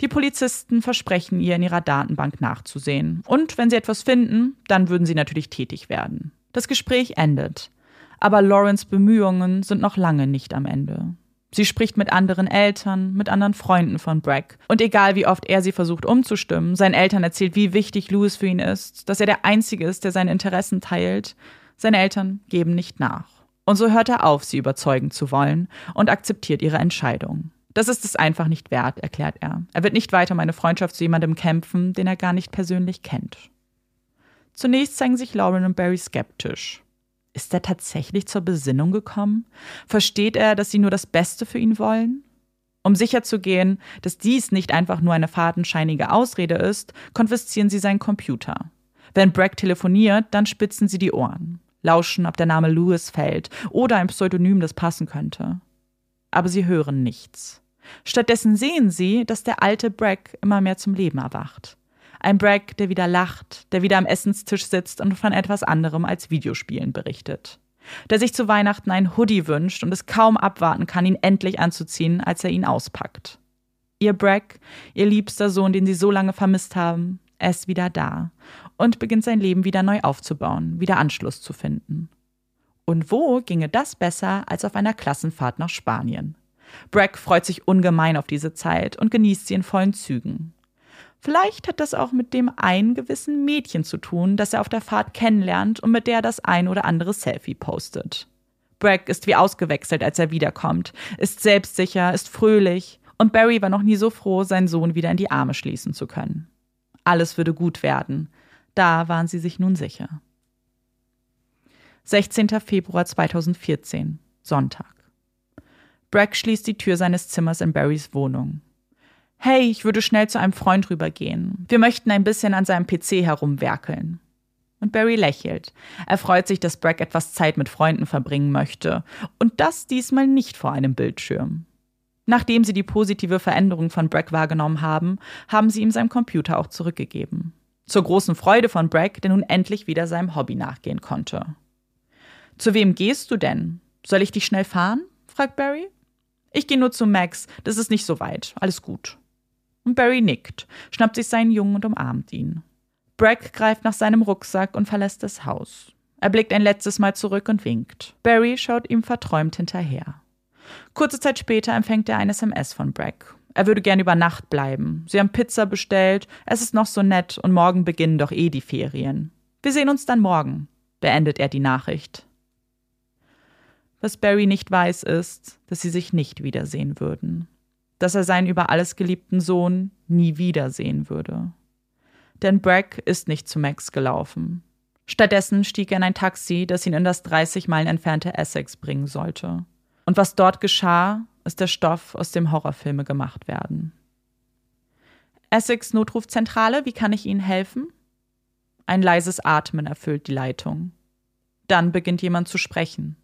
Die Polizisten versprechen ihr, in ihrer Datenbank nachzusehen. Und wenn sie etwas finden, dann würden sie natürlich tätig werden. Das Gespräch endet. Aber Lawrence Bemühungen sind noch lange nicht am Ende. Sie spricht mit anderen Eltern, mit anderen Freunden von Bragg. Und egal wie oft er sie versucht umzustimmen, seinen Eltern erzählt, wie wichtig Louis für ihn ist, dass er der Einzige ist, der seine Interessen teilt, seine Eltern geben nicht nach. Und so hört er auf, sie überzeugen zu wollen und akzeptiert ihre Entscheidung. Das ist es einfach nicht wert, erklärt er. Er wird nicht weiter um eine Freundschaft zu jemandem kämpfen, den er gar nicht persönlich kennt. Zunächst zeigen sich Lauren und Barry skeptisch. Ist er tatsächlich zur Besinnung gekommen? Versteht er, dass sie nur das Beste für ihn wollen? Um sicherzugehen, dass dies nicht einfach nur eine fadenscheinige Ausrede ist, konfiszieren sie seinen Computer. Wenn Bragg telefoniert, dann spitzen sie die Ohren, lauschen, ob der Name Lewis fällt oder ein Pseudonym, das passen könnte. Aber sie hören nichts. Stattdessen sehen sie, dass der alte Bragg immer mehr zum Leben erwacht. Ein Bragg, der wieder lacht, der wieder am Essenstisch sitzt und von etwas anderem als Videospielen berichtet. Der sich zu Weihnachten ein Hoodie wünscht und es kaum abwarten kann, ihn endlich anzuziehen, als er ihn auspackt. Ihr Bragg, ihr liebster Sohn, den sie so lange vermisst haben, er ist wieder da und beginnt sein Leben wieder neu aufzubauen, wieder Anschluss zu finden. Und wo ginge das besser als auf einer Klassenfahrt nach Spanien? Bragg freut sich ungemein auf diese Zeit und genießt sie in vollen Zügen. Vielleicht hat das auch mit dem einen gewissen Mädchen zu tun, das er auf der Fahrt kennenlernt und mit der er das ein oder andere Selfie postet. Bragg ist wie ausgewechselt, als er wiederkommt, ist selbstsicher, ist fröhlich und Barry war noch nie so froh, seinen Sohn wieder in die Arme schließen zu können. Alles würde gut werden. Da waren sie sich nun sicher. 16. Februar 2014, Sonntag. Bragg schließt die Tür seines Zimmers in Barrys Wohnung. Hey, ich würde schnell zu einem Freund rübergehen. Wir möchten ein bisschen an seinem PC herumwerkeln. Und Barry lächelt. Er freut sich, dass Bragg etwas Zeit mit Freunden verbringen möchte. Und das diesmal nicht vor einem Bildschirm. Nachdem sie die positive Veränderung von Bragg wahrgenommen haben, haben sie ihm seinen Computer auch zurückgegeben. Zur großen Freude von Bragg, der nun endlich wieder seinem Hobby nachgehen konnte. Zu wem gehst du denn? Soll ich dich schnell fahren? fragt Barry. Ich gehe nur zu Max, das ist nicht so weit. Alles gut. Und Barry nickt, schnappt sich seinen Jungen und umarmt ihn. Bragg greift nach seinem Rucksack und verlässt das Haus. Er blickt ein letztes Mal zurück und winkt. Barry schaut ihm verträumt hinterher. Kurze Zeit später empfängt er ein SMS von Bragg. Er würde gern über Nacht bleiben. Sie haben Pizza bestellt, es ist noch so nett und morgen beginnen doch eh die Ferien. Wir sehen uns dann morgen, beendet er die Nachricht. Was Barry nicht weiß, ist, dass sie sich nicht wiedersehen würden. Dass er seinen über alles geliebten Sohn nie wiedersehen würde. Denn Bragg ist nicht zu Max gelaufen. Stattdessen stieg er in ein Taxi, das ihn in das 30 Meilen entfernte Essex bringen sollte. Und was dort geschah, ist der Stoff, aus dem Horrorfilme gemacht werden. Essex Notrufzentrale, wie kann ich Ihnen helfen? Ein leises Atmen erfüllt die Leitung. Dann beginnt jemand zu sprechen.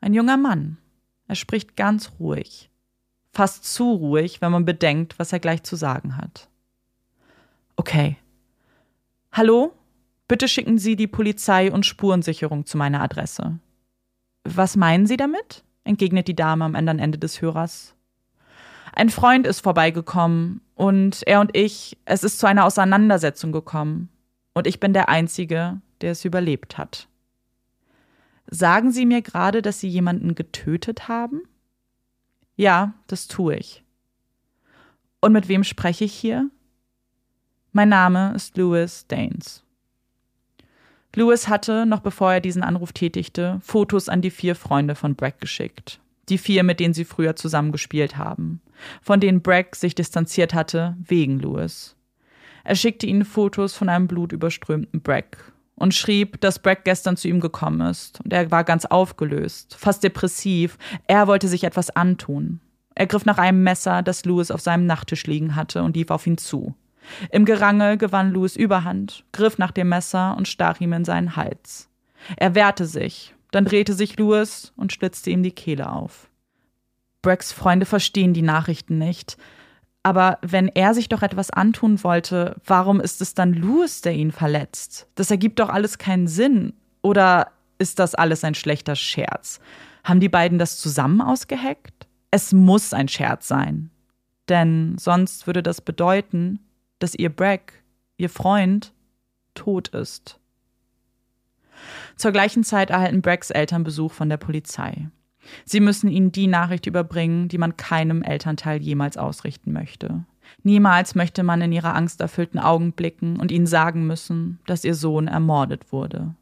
Ein junger Mann. Er spricht ganz ruhig. Fast zu ruhig, wenn man bedenkt, was er gleich zu sagen hat. Okay. Hallo? Bitte schicken Sie die Polizei und Spurensicherung zu meiner Adresse. Was meinen Sie damit? entgegnet die Dame am anderen Ende des Hörers. Ein Freund ist vorbeigekommen und er und ich, es ist zu einer Auseinandersetzung gekommen. Und ich bin der Einzige, der es überlebt hat. Sagen Sie mir gerade, dass Sie jemanden getötet haben? Ja, das tue ich. Und mit wem spreche ich hier? Mein Name ist Louis Daines. Louis hatte, noch bevor er diesen Anruf tätigte, Fotos an die vier Freunde von Bragg geschickt. Die vier, mit denen sie früher zusammen gespielt haben, von denen Bragg sich distanziert hatte, wegen Louis. Er schickte ihnen Fotos von einem blutüberströmten Bragg und schrieb, dass Bragg gestern zu ihm gekommen ist. Und er war ganz aufgelöst, fast depressiv. Er wollte sich etwas antun. Er griff nach einem Messer, das Louis auf seinem Nachttisch liegen hatte, und lief auf ihn zu. Im Gerangel gewann Louis Überhand, griff nach dem Messer und stach ihm in seinen Hals. Er wehrte sich, dann drehte sich Louis und schlitzte ihm die Kehle auf. Braggs Freunde verstehen die Nachrichten nicht. Aber wenn er sich doch etwas antun wollte, warum ist es dann Louis, der ihn verletzt? Das ergibt doch alles keinen Sinn. Oder ist das alles ein schlechter Scherz? Haben die beiden das zusammen ausgeheckt? Es muss ein Scherz sein. Denn sonst würde das bedeuten, dass ihr Bragg, ihr Freund, tot ist. Zur gleichen Zeit erhalten Braggs Eltern Besuch von der Polizei. Sie müssen ihnen die Nachricht überbringen, die man keinem Elternteil jemals ausrichten möchte. Niemals möchte man in ihre angsterfüllten Augen blicken und ihnen sagen müssen, dass ihr Sohn ermordet wurde.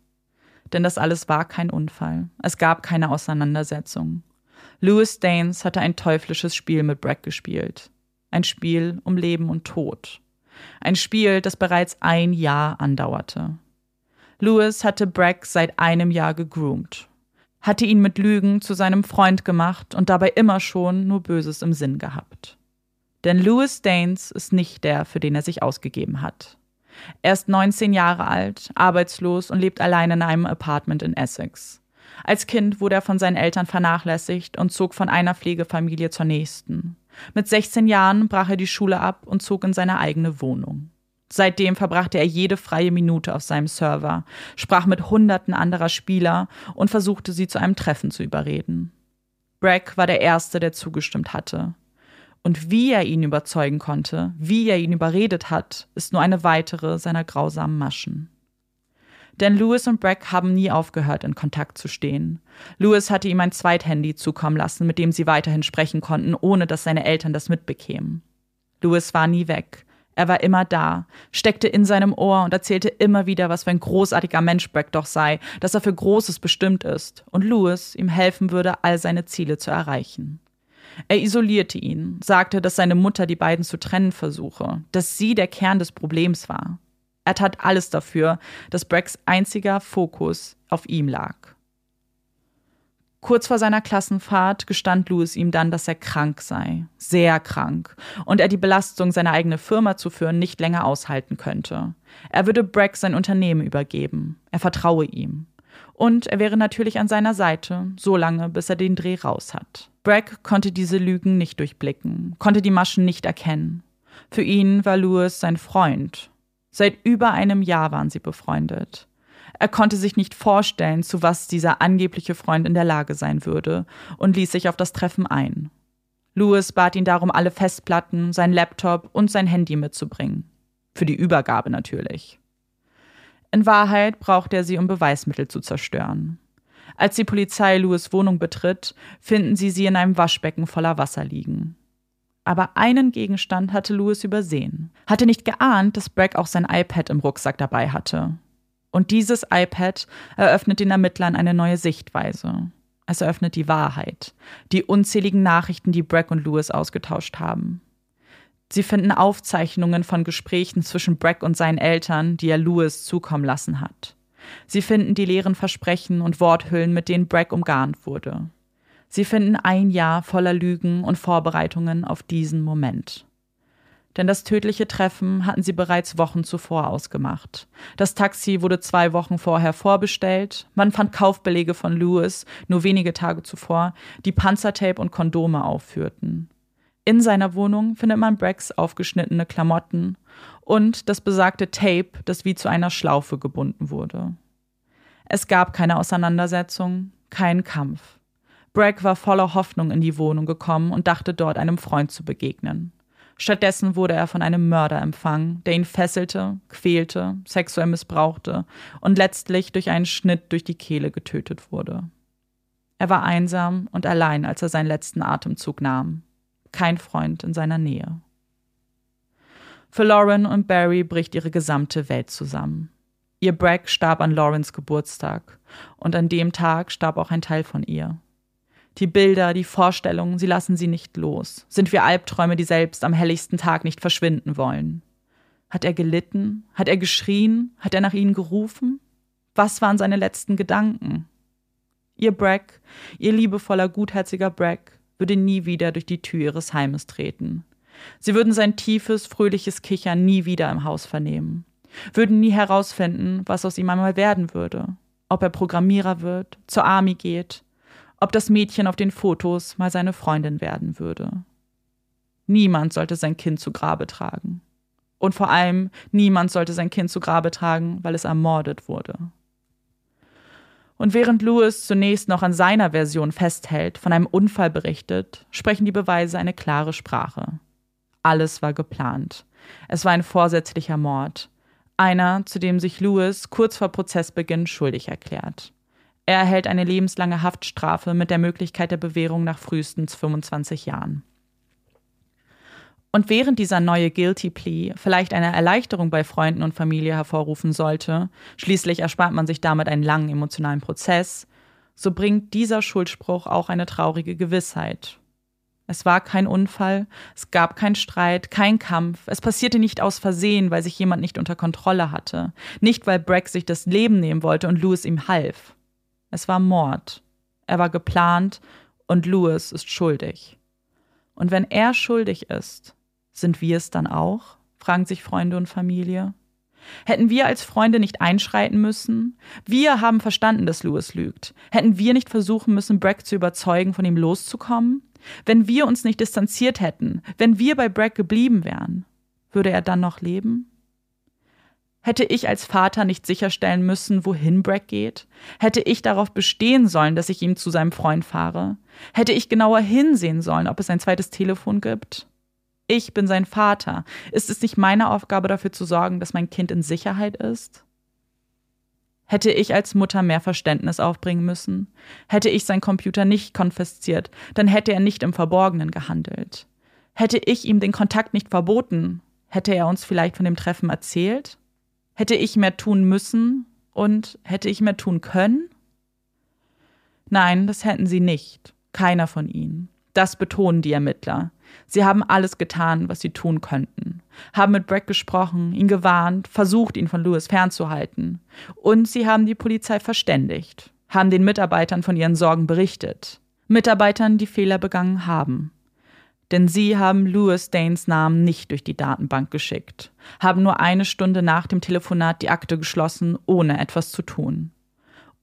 Denn das alles war kein Unfall. Es gab keine Auseinandersetzung. Louis Daines hatte ein teuflisches Spiel mit Bragg gespielt. Ein Spiel um Leben und Tod. Ein Spiel, das bereits ein Jahr andauerte. Louis hatte Bragg seit einem Jahr gegroomt hatte ihn mit Lügen zu seinem Freund gemacht und dabei immer schon nur Böses im Sinn gehabt. Denn Louis Daines ist nicht der, für den er sich ausgegeben hat. Er ist 19 Jahre alt, arbeitslos und lebt allein in einem Apartment in Essex. Als Kind wurde er von seinen Eltern vernachlässigt und zog von einer Pflegefamilie zur nächsten. Mit 16 Jahren brach er die Schule ab und zog in seine eigene Wohnung. Seitdem verbrachte er jede freie Minute auf seinem Server, sprach mit Hunderten anderer Spieler und versuchte sie zu einem Treffen zu überreden. Bragg war der Erste, der zugestimmt hatte. Und wie er ihn überzeugen konnte, wie er ihn überredet hat, ist nur eine weitere seiner grausamen Maschen. Denn Lewis und Bragg haben nie aufgehört, in Kontakt zu stehen. Lewis hatte ihm ein Zweithandy zukommen lassen, mit dem sie weiterhin sprechen konnten, ohne dass seine Eltern das mitbekämen. Lewis war nie weg. Er war immer da, steckte in seinem Ohr und erzählte immer wieder, was für ein großartiger Mensch Brack doch sei, dass er für Großes bestimmt ist und Louis ihm helfen würde, all seine Ziele zu erreichen. Er isolierte ihn, sagte, dass seine Mutter die beiden zu trennen versuche, dass sie der Kern des Problems war. Er tat alles dafür, dass Bracks einziger Fokus auf ihm lag. Kurz vor seiner Klassenfahrt gestand Louis ihm dann, dass er krank sei, sehr krank, und er die Belastung, seine eigene Firma zu führen, nicht länger aushalten könnte. Er würde Bragg sein Unternehmen übergeben. Er vertraue ihm. Und er wäre natürlich an seiner Seite, so lange, bis er den Dreh raus hat. Bragg konnte diese Lügen nicht durchblicken, konnte die Maschen nicht erkennen. Für ihn war Louis sein Freund. Seit über einem Jahr waren sie befreundet. Er konnte sich nicht vorstellen, zu was dieser angebliche Freund in der Lage sein würde und ließ sich auf das Treffen ein. Louis bat ihn darum, alle Festplatten, sein Laptop und sein Handy mitzubringen. Für die Übergabe natürlich. In Wahrheit braucht er sie, um Beweismittel zu zerstören. Als die Polizei Louis Wohnung betritt, finden sie sie in einem Waschbecken voller Wasser liegen. Aber einen Gegenstand hatte Louis übersehen. Hatte nicht geahnt, dass Bragg auch sein iPad im Rucksack dabei hatte. Und dieses iPad eröffnet den Ermittlern eine neue Sichtweise. Es eröffnet die Wahrheit, die unzähligen Nachrichten, die Brack und Lewis ausgetauscht haben. Sie finden Aufzeichnungen von Gesprächen zwischen Brack und seinen Eltern, die er Lewis zukommen lassen hat. Sie finden die leeren Versprechen und Worthüllen, mit denen Brack umgarnt wurde. Sie finden ein Jahr voller Lügen und Vorbereitungen auf diesen Moment. Denn das tödliche Treffen hatten sie bereits Wochen zuvor ausgemacht. Das Taxi wurde zwei Wochen vorher vorbestellt. Man fand Kaufbelege von Lewis nur wenige Tage zuvor, die Panzertape und Kondome aufführten. In seiner Wohnung findet man Bracks aufgeschnittene Klamotten und das besagte Tape, das wie zu einer Schlaufe gebunden wurde. Es gab keine Auseinandersetzung, keinen Kampf. Bragg war voller Hoffnung in die Wohnung gekommen und dachte dort einem Freund zu begegnen. Stattdessen wurde er von einem Mörder empfangen, der ihn fesselte, quälte, sexuell missbrauchte und letztlich durch einen Schnitt durch die Kehle getötet wurde. Er war einsam und allein, als er seinen letzten Atemzug nahm. Kein Freund in seiner Nähe. Für Lauren und Barry bricht ihre gesamte Welt zusammen. Ihr Bragg starb an Laurens Geburtstag und an dem Tag starb auch ein Teil von ihr. Die Bilder, die Vorstellungen, sie lassen sie nicht los. Sind wir Albträume, die selbst am helligsten Tag nicht verschwinden wollen? Hat er gelitten? Hat er geschrien? Hat er nach ihnen gerufen? Was waren seine letzten Gedanken? Ihr Bragg, ihr liebevoller, gutherziger Bragg, würde nie wieder durch die Tür ihres Heimes treten. Sie würden sein tiefes, fröhliches Kichern nie wieder im Haus vernehmen, würden nie herausfinden, was aus ihm einmal werden würde, ob er Programmierer wird, zur Army geht, ob das Mädchen auf den Fotos mal seine Freundin werden würde. Niemand sollte sein Kind zu Grabe tragen. Und vor allem niemand sollte sein Kind zu Grabe tragen, weil es ermordet wurde. Und während Lewis zunächst noch an seiner Version festhält, von einem Unfall berichtet, sprechen die Beweise eine klare Sprache. Alles war geplant. Es war ein vorsätzlicher Mord. Einer, zu dem sich Lewis kurz vor Prozessbeginn schuldig erklärt. Er erhält eine lebenslange Haftstrafe mit der Möglichkeit der Bewährung nach frühestens 25 Jahren. Und während dieser neue Guilty Plea vielleicht eine Erleichterung bei Freunden und Familie hervorrufen sollte, schließlich erspart man sich damit einen langen emotionalen Prozess, so bringt dieser Schuldspruch auch eine traurige Gewissheit. Es war kein Unfall, es gab keinen Streit, kein Kampf, es passierte nicht aus Versehen, weil sich jemand nicht unter Kontrolle hatte, nicht weil Breck sich das Leben nehmen wollte und Louis ihm half. Es war Mord. Er war geplant und Louis ist schuldig. Und wenn er schuldig ist, sind wir es dann auch? fragen sich Freunde und Familie. Hätten wir als Freunde nicht einschreiten müssen? Wir haben verstanden, dass Louis lügt. Hätten wir nicht versuchen müssen, Brack zu überzeugen, von ihm loszukommen? Wenn wir uns nicht distanziert hätten, wenn wir bei Brack geblieben wären, würde er dann noch leben? Hätte ich als Vater nicht sicherstellen müssen, wohin Brack geht? Hätte ich darauf bestehen sollen, dass ich ihm zu seinem Freund fahre? Hätte ich genauer hinsehen sollen, ob es ein zweites Telefon gibt? Ich bin sein Vater. Ist es nicht meine Aufgabe dafür zu sorgen, dass mein Kind in Sicherheit ist? Hätte ich als Mutter mehr Verständnis aufbringen müssen? Hätte ich seinen Computer nicht konfisziert, dann hätte er nicht im Verborgenen gehandelt. Hätte ich ihm den Kontakt nicht verboten, hätte er uns vielleicht von dem Treffen erzählt? Hätte ich mehr tun müssen und hätte ich mehr tun können? Nein, das hätten sie nicht. Keiner von ihnen. Das betonen die Ermittler. Sie haben alles getan, was sie tun könnten. Haben mit Bragg gesprochen, ihn gewarnt, versucht, ihn von Lewis fernzuhalten. Und sie haben die Polizei verständigt, haben den Mitarbeitern von ihren Sorgen berichtet. Mitarbeitern, die Fehler begangen haben denn sie haben Louis Danes Namen nicht durch die Datenbank geschickt, haben nur eine Stunde nach dem Telefonat die Akte geschlossen, ohne etwas zu tun.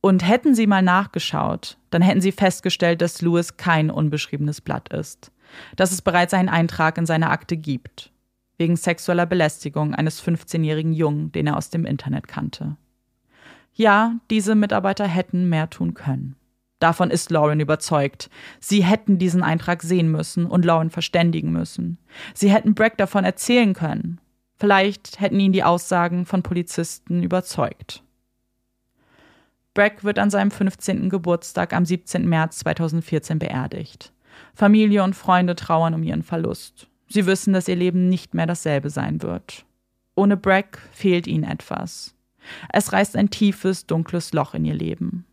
Und hätten sie mal nachgeschaut, dann hätten sie festgestellt, dass Louis kein unbeschriebenes Blatt ist, dass es bereits einen Eintrag in seiner Akte gibt, wegen sexueller Belästigung eines 15-jährigen Jungen, den er aus dem Internet kannte. Ja, diese Mitarbeiter hätten mehr tun können. Davon ist Lauren überzeugt. Sie hätten diesen Eintrag sehen müssen und Lauren verständigen müssen. Sie hätten Bragg davon erzählen können. Vielleicht hätten ihn die Aussagen von Polizisten überzeugt. Bragg wird an seinem 15. Geburtstag am 17. März 2014 beerdigt. Familie und Freunde trauern um ihren Verlust. Sie wissen, dass ihr Leben nicht mehr dasselbe sein wird. Ohne Bragg fehlt ihnen etwas. Es reißt ein tiefes, dunkles Loch in ihr Leben.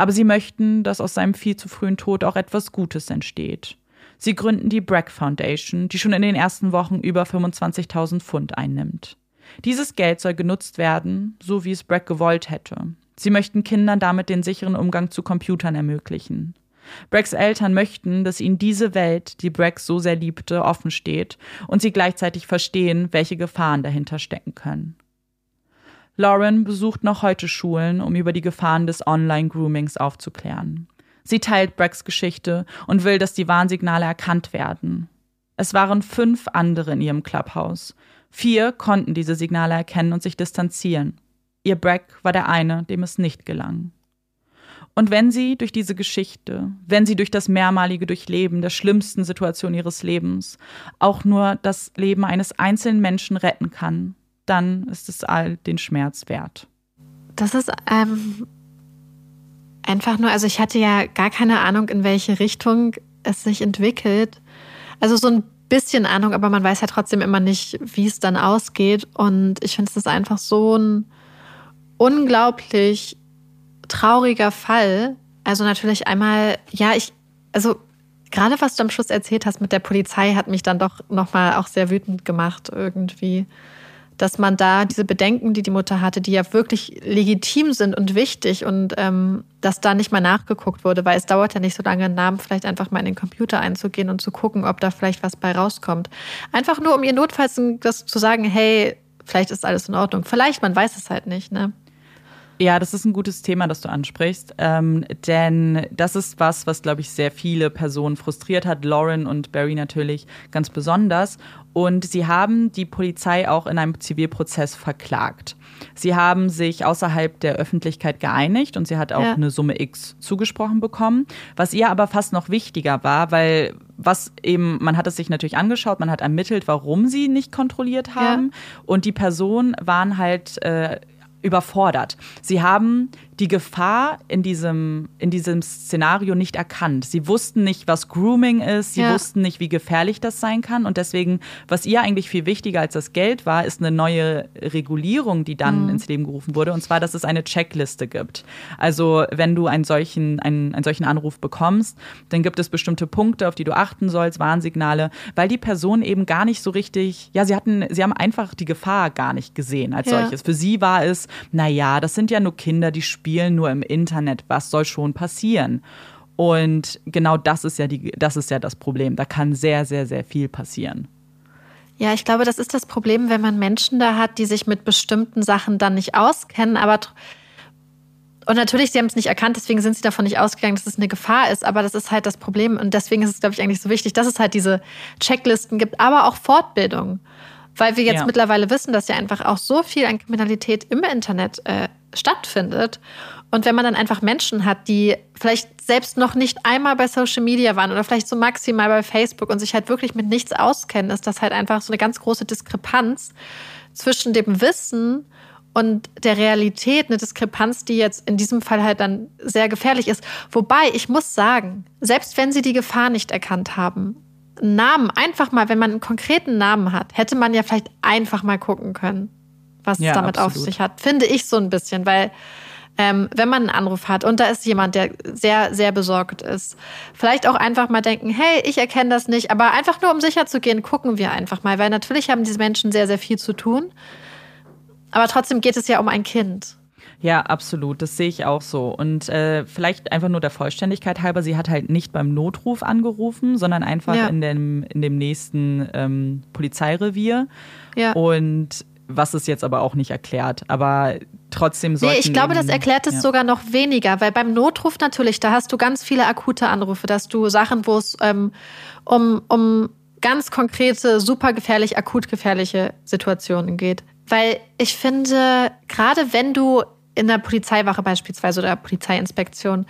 Aber sie möchten, dass aus seinem viel zu frühen Tod auch etwas Gutes entsteht. Sie gründen die Bragg Foundation, die schon in den ersten Wochen über 25.000 Pfund einnimmt. Dieses Geld soll genutzt werden, so wie es Bragg gewollt hätte. Sie möchten Kindern damit den sicheren Umgang zu Computern ermöglichen. Braggs Eltern möchten, dass ihnen diese Welt, die Bragg so sehr liebte, offen steht und sie gleichzeitig verstehen, welche Gefahren dahinter stecken können. Lauren besucht noch heute Schulen, um über die Gefahren des Online-Groomings aufzuklären. Sie teilt Braggs Geschichte und will, dass die Warnsignale erkannt werden. Es waren fünf andere in ihrem Clubhaus. Vier konnten diese Signale erkennen und sich distanzieren. Ihr Bragg war der eine, dem es nicht gelang. Und wenn sie durch diese Geschichte, wenn sie durch das mehrmalige Durchleben der schlimmsten Situation ihres Lebens auch nur das Leben eines einzelnen Menschen retten kann, dann ist es all den Schmerz wert. Das ist ähm, einfach nur, also ich hatte ja gar keine Ahnung, in welche Richtung es sich entwickelt. Also so ein bisschen Ahnung, aber man weiß ja trotzdem immer nicht, wie es dann ausgeht. Und ich finde, es einfach so ein unglaublich trauriger Fall. Also natürlich einmal, ja, ich, also gerade was du am Schluss erzählt hast mit der Polizei, hat mich dann doch nochmal auch sehr wütend gemacht irgendwie dass man da diese Bedenken, die die Mutter hatte, die ja wirklich legitim sind und wichtig und ähm, dass da nicht mal nachgeguckt wurde, weil es dauert ja nicht so lange, einen Namen vielleicht einfach mal in den Computer einzugehen und zu gucken, ob da vielleicht was bei rauskommt. Einfach nur, um ihr notfalls das zu sagen, hey, vielleicht ist alles in Ordnung. Vielleicht, man weiß es halt nicht, ne? Ja, das ist ein gutes Thema, das du ansprichst, ähm, denn das ist was, was, glaube ich, sehr viele Personen frustriert hat. Lauren und Barry natürlich ganz besonders. Und sie haben die Polizei auch in einem Zivilprozess verklagt. Sie haben sich außerhalb der Öffentlichkeit geeinigt und sie hat auch ja. eine Summe X zugesprochen bekommen. Was ihr aber fast noch wichtiger war, weil was eben, man hat es sich natürlich angeschaut, man hat ermittelt, warum sie nicht kontrolliert haben. Ja. Und die Personen waren halt äh, überfordert. Sie haben die Gefahr in diesem, in diesem Szenario nicht erkannt. Sie wussten nicht, was Grooming ist, sie ja. wussten nicht, wie gefährlich das sein kann. Und deswegen, was ihr eigentlich viel wichtiger als das Geld war, ist eine neue Regulierung, die dann mhm. ins Leben gerufen wurde. Und zwar, dass es eine Checkliste gibt. Also, wenn du einen solchen, einen, einen solchen Anruf bekommst, dann gibt es bestimmte Punkte, auf die du achten sollst, Warnsignale, weil die Person eben gar nicht so richtig, ja, sie hatten, sie haben einfach die Gefahr gar nicht gesehen als ja. solches. Für sie war es, naja, das sind ja nur Kinder, die spielen spielen nur im Internet. Was soll schon passieren? Und genau das ist ja die, das ist ja das Problem. Da kann sehr, sehr, sehr viel passieren. Ja, ich glaube, das ist das Problem, wenn man Menschen da hat, die sich mit bestimmten Sachen dann nicht auskennen, aber und natürlich, sie haben es nicht erkannt, deswegen sind sie davon nicht ausgegangen, dass es eine Gefahr ist. Aber das ist halt das Problem. Und deswegen ist es, glaube ich, eigentlich so wichtig, dass es halt diese Checklisten gibt, aber auch Fortbildung. Weil wir jetzt ja. mittlerweile wissen, dass ja einfach auch so viel an Kriminalität im Internet äh, stattfindet. Und wenn man dann einfach Menschen hat, die vielleicht selbst noch nicht einmal bei Social Media waren oder vielleicht so maximal bei Facebook und sich halt wirklich mit nichts auskennen, ist das halt einfach so eine ganz große Diskrepanz zwischen dem Wissen und der Realität, eine Diskrepanz, die jetzt in diesem Fall halt dann sehr gefährlich ist. Wobei ich muss sagen, selbst wenn sie die Gefahr nicht erkannt haben, Namen einfach mal, wenn man einen konkreten Namen hat, hätte man ja vielleicht einfach mal gucken können was ja, es damit absolut. auf sich hat. Finde ich so ein bisschen, weil ähm, wenn man einen Anruf hat und da ist jemand, der sehr, sehr besorgt ist, vielleicht auch einfach mal denken, hey, ich erkenne das nicht, aber einfach nur um sicher zu gehen, gucken wir einfach mal, weil natürlich haben diese Menschen sehr, sehr viel zu tun. Aber trotzdem geht es ja um ein Kind. Ja, absolut. Das sehe ich auch so. Und äh, vielleicht einfach nur der Vollständigkeit halber, sie hat halt nicht beim Notruf angerufen, sondern einfach ja. in, dem, in dem nächsten ähm, Polizeirevier. Ja. Und was es jetzt aber auch nicht erklärt. Aber trotzdem sollten Nee, ich glaube, das erklärt es ja. sogar noch weniger, weil beim Notruf natürlich, da hast du ganz viele akute Anrufe, dass du Sachen, wo es ähm, um, um ganz konkrete, super gefährlich, akut gefährliche Situationen geht. Weil ich finde, gerade wenn du in der Polizeiwache beispielsweise oder Polizeiinspektion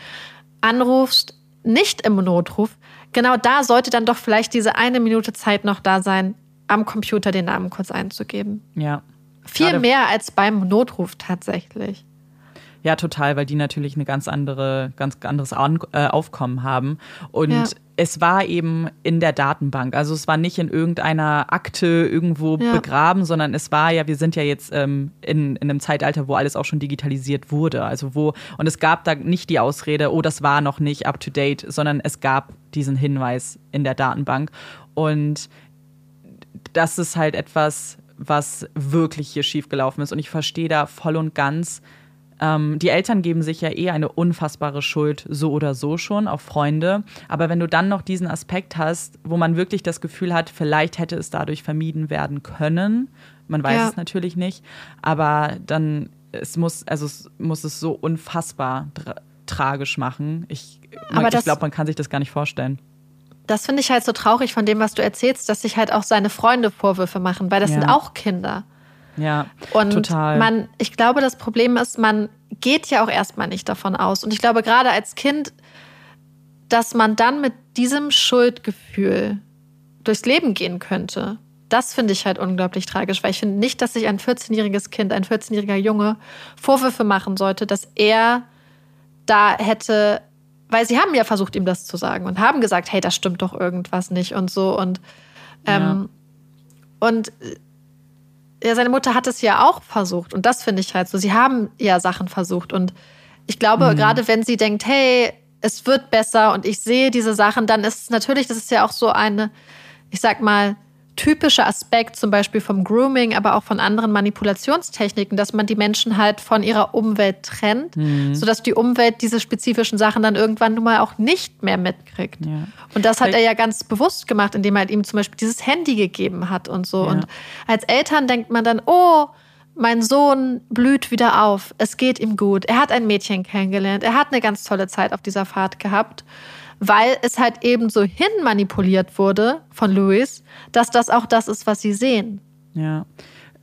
anrufst, nicht im Notruf, genau da sollte dann doch vielleicht diese eine Minute Zeit noch da sein, am Computer den Namen kurz einzugeben. Ja. Viel mehr als beim Notruf tatsächlich. Ja, total, weil die natürlich eine ganz andere, ganz anderes An äh, Aufkommen haben. Und ja. es war eben in der Datenbank. Also es war nicht in irgendeiner Akte irgendwo ja. begraben, sondern es war ja, wir sind ja jetzt ähm, in, in einem Zeitalter, wo alles auch schon digitalisiert wurde. Also wo, und es gab da nicht die Ausrede, oh, das war noch nicht up to date, sondern es gab diesen Hinweis in der Datenbank. Und das ist halt etwas, was wirklich hier schiefgelaufen ist. Und ich verstehe da voll und ganz, ähm, die Eltern geben sich ja eh eine unfassbare Schuld, so oder so schon, auch Freunde. Aber wenn du dann noch diesen Aspekt hast, wo man wirklich das Gefühl hat, vielleicht hätte es dadurch vermieden werden können, man weiß ja. es natürlich nicht, aber dann es muss, also es muss es so unfassbar tra tragisch machen. Ich, ich glaube, man kann sich das gar nicht vorstellen das finde ich halt so traurig von dem, was du erzählst, dass sich halt auch seine Freunde Vorwürfe machen, weil das ja. sind auch Kinder. Ja, und total. Man, ich glaube, das Problem ist, man geht ja auch erstmal nicht davon aus. Und ich glaube, gerade als Kind, dass man dann mit diesem Schuldgefühl durchs Leben gehen könnte, das finde ich halt unglaublich tragisch, weil ich finde nicht, dass sich ein 14-jähriges Kind, ein 14-jähriger Junge Vorwürfe machen sollte, dass er da hätte, weil sie haben ja versucht, ihm das zu sagen und haben gesagt, hey, das stimmt doch irgendwas nicht und so und ähm, ja. und ja, seine Mutter hat es ja auch versucht. Und das finde ich halt so. Sie haben ja Sachen versucht. Und ich glaube, mhm. gerade wenn sie denkt, hey, es wird besser und ich sehe diese Sachen, dann ist es natürlich, das ist ja auch so eine, ich sag mal, typischer Aspekt zum Beispiel vom Grooming, aber auch von anderen Manipulationstechniken, dass man die Menschen halt von ihrer Umwelt trennt, mhm. sodass die Umwelt diese spezifischen Sachen dann irgendwann nun mal auch nicht mehr mitkriegt. Ja. Und das hat er ja ganz bewusst gemacht, indem er ihm zum Beispiel dieses Handy gegeben hat und so. Ja. Und als Eltern denkt man dann, oh, mein Sohn blüht wieder auf, es geht ihm gut, er hat ein Mädchen kennengelernt, er hat eine ganz tolle Zeit auf dieser Fahrt gehabt weil es halt eben so hin manipuliert wurde von Louis, dass das auch das ist, was sie sehen. Ja.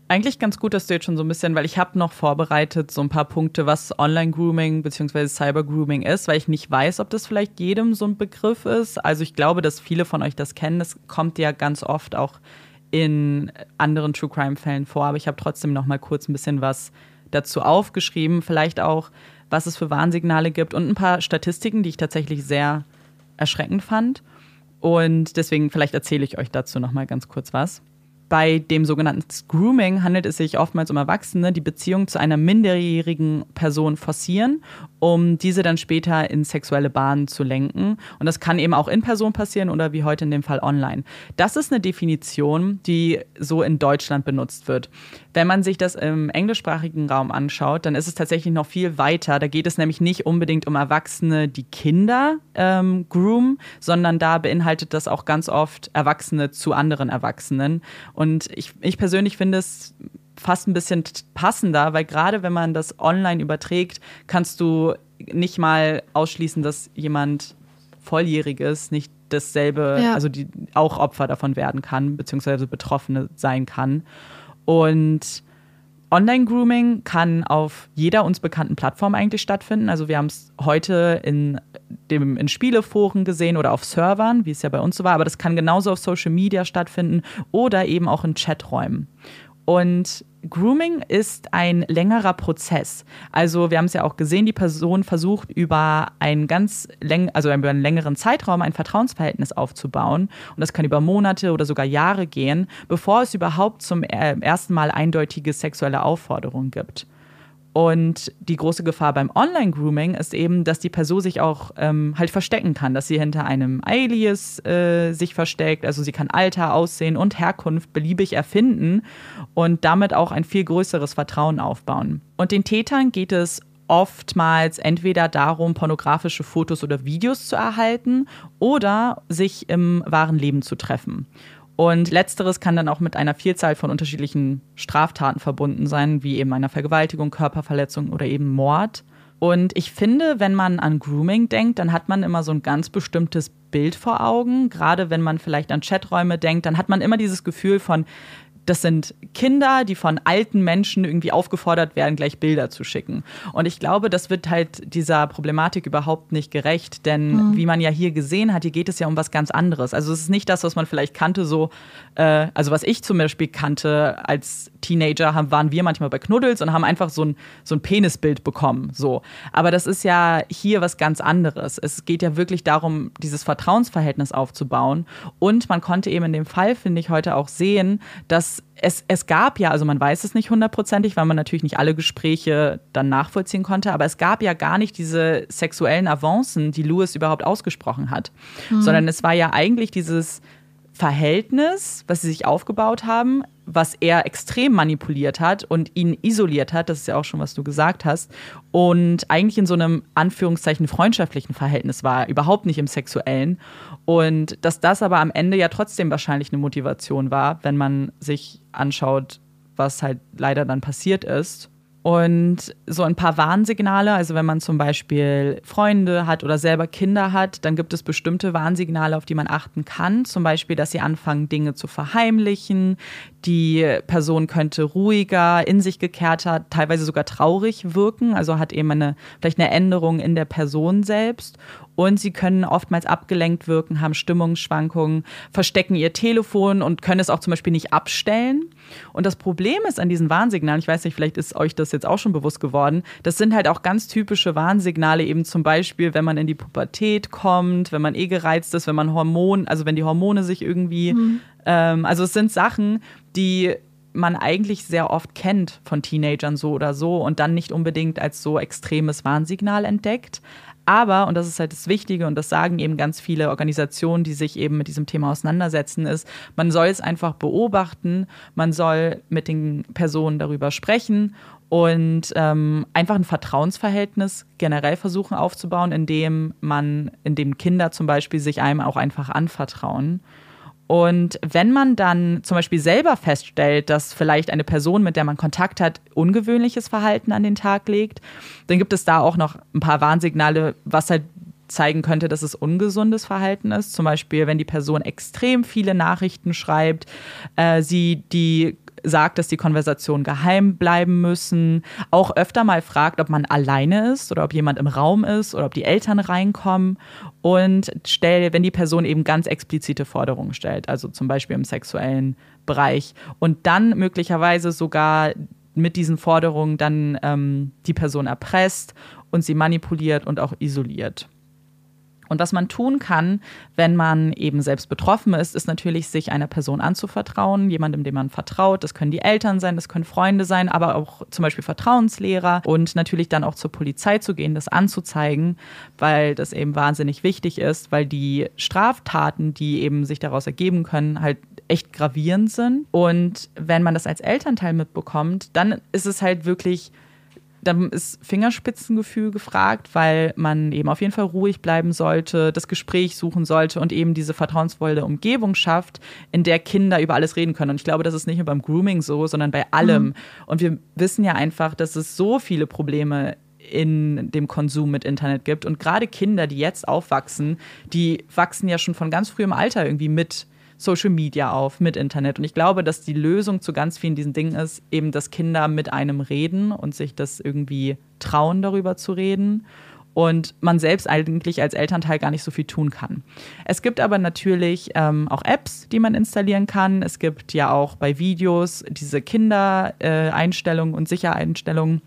Eigentlich ganz gut, dass du jetzt schon so ein bisschen, weil ich habe noch vorbereitet so ein paar Punkte, was Online-Grooming bzw. Cyber-Grooming ist, weil ich nicht weiß, ob das vielleicht jedem so ein Begriff ist. Also ich glaube, dass viele von euch das kennen. Das kommt ja ganz oft auch in anderen True Crime-Fällen vor. Aber ich habe trotzdem noch mal kurz ein bisschen was dazu aufgeschrieben. Vielleicht auch, was es für Warnsignale gibt und ein paar Statistiken, die ich tatsächlich sehr erschreckend fand. Und deswegen vielleicht erzähle ich euch dazu noch mal ganz kurz was. Bei dem sogenannten Grooming handelt es sich oftmals um Erwachsene, die Beziehung zu einer minderjährigen Person forcieren, um diese dann später in sexuelle Bahnen zu lenken. Und das kann eben auch in Person passieren oder wie heute in dem Fall online. Das ist eine Definition, die so in Deutschland benutzt wird. Wenn man sich das im englischsprachigen Raum anschaut, dann ist es tatsächlich noch viel weiter. Da geht es nämlich nicht unbedingt um Erwachsene, die Kinder ähm, groomen, sondern da beinhaltet das auch ganz oft Erwachsene zu anderen Erwachsenen. Und ich, ich persönlich finde es fast ein bisschen passender, weil gerade wenn man das online überträgt, kannst du nicht mal ausschließen, dass jemand volljähriges nicht dasselbe, ja. also die auch Opfer davon werden kann, beziehungsweise Betroffene sein kann. Und Online-Grooming kann auf jeder uns bekannten Plattform eigentlich stattfinden. Also wir haben es heute in, dem, in Spieleforen gesehen oder auf Servern, wie es ja bei uns so war, aber das kann genauso auf Social Media stattfinden oder eben auch in Chaträumen. Und Grooming ist ein längerer Prozess. Also wir haben es ja auch gesehen, die Person versucht über einen ganz läng also über einen längeren Zeitraum ein Vertrauensverhältnis aufzubauen und das kann über Monate oder sogar Jahre gehen, bevor es überhaupt zum äh, ersten Mal eindeutige sexuelle Aufforderungen gibt. Und die große Gefahr beim Online-Grooming ist eben, dass die Person sich auch ähm, halt verstecken kann, dass sie hinter einem Alias äh, sich versteckt. Also sie kann Alter, Aussehen und Herkunft beliebig erfinden und damit auch ein viel größeres Vertrauen aufbauen. Und den Tätern geht es oftmals entweder darum, pornografische Fotos oder Videos zu erhalten oder sich im wahren Leben zu treffen. Und letzteres kann dann auch mit einer Vielzahl von unterschiedlichen Straftaten verbunden sein, wie eben einer Vergewaltigung, Körperverletzung oder eben Mord. Und ich finde, wenn man an Grooming denkt, dann hat man immer so ein ganz bestimmtes Bild vor Augen. Gerade wenn man vielleicht an Chaträume denkt, dann hat man immer dieses Gefühl von, das sind Kinder, die von alten Menschen irgendwie aufgefordert werden, gleich Bilder zu schicken. Und ich glaube, das wird halt dieser Problematik überhaupt nicht gerecht, denn mhm. wie man ja hier gesehen hat, hier geht es ja um was ganz anderes. Also es ist nicht das, was man vielleicht kannte, so, äh, also was ich zum Beispiel kannte als Teenager, haben, waren wir manchmal bei Knuddels und haben einfach so ein, so ein Penisbild bekommen. So. Aber das ist ja hier was ganz anderes. Es geht ja wirklich darum, dieses Vertrauensverhältnis aufzubauen. Und man konnte eben in dem Fall, finde ich, heute auch sehen, dass es, es gab ja, also man weiß es nicht hundertprozentig, weil man natürlich nicht alle Gespräche dann nachvollziehen konnte, aber es gab ja gar nicht diese sexuellen Avancen, die Lewis überhaupt ausgesprochen hat, mhm. sondern es war ja eigentlich dieses Verhältnis, was sie sich aufgebaut haben, was er extrem manipuliert hat und ihn isoliert hat, das ist ja auch schon, was du gesagt hast, und eigentlich in so einem Anführungszeichen freundschaftlichen Verhältnis war, überhaupt nicht im sexuellen. Und dass das aber am Ende ja trotzdem wahrscheinlich eine Motivation war, wenn man sich anschaut, was halt leider dann passiert ist. Und so ein paar Warnsignale, also wenn man zum Beispiel Freunde hat oder selber Kinder hat, dann gibt es bestimmte Warnsignale, auf die man achten kann. Zum Beispiel, dass sie anfangen, Dinge zu verheimlichen. Die Person könnte ruhiger, in sich gekehrter, teilweise sogar traurig wirken, also hat eben eine, vielleicht eine Änderung in der Person selbst. Und sie können oftmals abgelenkt wirken, haben Stimmungsschwankungen, verstecken ihr Telefon und können es auch zum Beispiel nicht abstellen. Und das Problem ist an diesen Warnsignalen, ich weiß nicht, vielleicht ist euch das jetzt auch schon bewusst geworden, das sind halt auch ganz typische Warnsignale, eben zum Beispiel, wenn man in die Pubertät kommt, wenn man eh gereizt ist, wenn man Hormon, also wenn die Hormone sich irgendwie, mhm. ähm, also es sind Sachen, die man eigentlich sehr oft kennt von Teenagern so oder so und dann nicht unbedingt als so extremes Warnsignal entdeckt. Aber, und das ist halt das Wichtige, und das sagen eben ganz viele Organisationen, die sich eben mit diesem Thema auseinandersetzen, ist, man soll es einfach beobachten, man soll mit den Personen darüber sprechen und ähm, einfach ein Vertrauensverhältnis generell versuchen aufzubauen, indem man, indem Kinder zum Beispiel sich einem auch einfach anvertrauen. Und wenn man dann zum Beispiel selber feststellt, dass vielleicht eine Person, mit der man Kontakt hat, ungewöhnliches Verhalten an den Tag legt, dann gibt es da auch noch ein paar Warnsignale, was halt zeigen könnte, dass es ungesundes Verhalten ist. Zum Beispiel, wenn die Person extrem viele Nachrichten schreibt, äh, sie die sagt, dass die Konversationen geheim bleiben müssen, auch öfter mal fragt, ob man alleine ist oder ob jemand im Raum ist oder ob die Eltern reinkommen und stell, wenn die Person eben ganz explizite Forderungen stellt, also zum Beispiel im sexuellen Bereich und dann möglicherweise sogar mit diesen Forderungen dann ähm, die Person erpresst und sie manipuliert und auch isoliert. Und was man tun kann, wenn man eben selbst betroffen ist, ist natürlich, sich einer Person anzuvertrauen, jemandem, dem man vertraut. Das können die Eltern sein, das können Freunde sein, aber auch zum Beispiel Vertrauenslehrer und natürlich dann auch zur Polizei zu gehen, das anzuzeigen, weil das eben wahnsinnig wichtig ist, weil die Straftaten, die eben sich daraus ergeben können, halt echt gravierend sind. Und wenn man das als Elternteil mitbekommt, dann ist es halt wirklich dann ist Fingerspitzengefühl gefragt, weil man eben auf jeden Fall ruhig bleiben sollte, das Gespräch suchen sollte und eben diese vertrauensvolle Umgebung schafft, in der Kinder über alles reden können. Und ich glaube, das ist nicht nur beim Grooming so, sondern bei allem. Mhm. Und wir wissen ja einfach, dass es so viele Probleme in dem Konsum mit Internet gibt. Und gerade Kinder, die jetzt aufwachsen, die wachsen ja schon von ganz frühem Alter irgendwie mit Social Media auf, mit Internet. Und ich glaube, dass die Lösung zu ganz vielen diesen Dingen ist, eben, dass Kinder mit einem reden und sich das irgendwie trauen, darüber zu reden. Und man selbst eigentlich als Elternteil gar nicht so viel tun kann. Es gibt aber natürlich ähm, auch Apps, die man installieren kann. Es gibt ja auch bei Videos diese Kindereinstellungen äh, und Sichereinstellungen.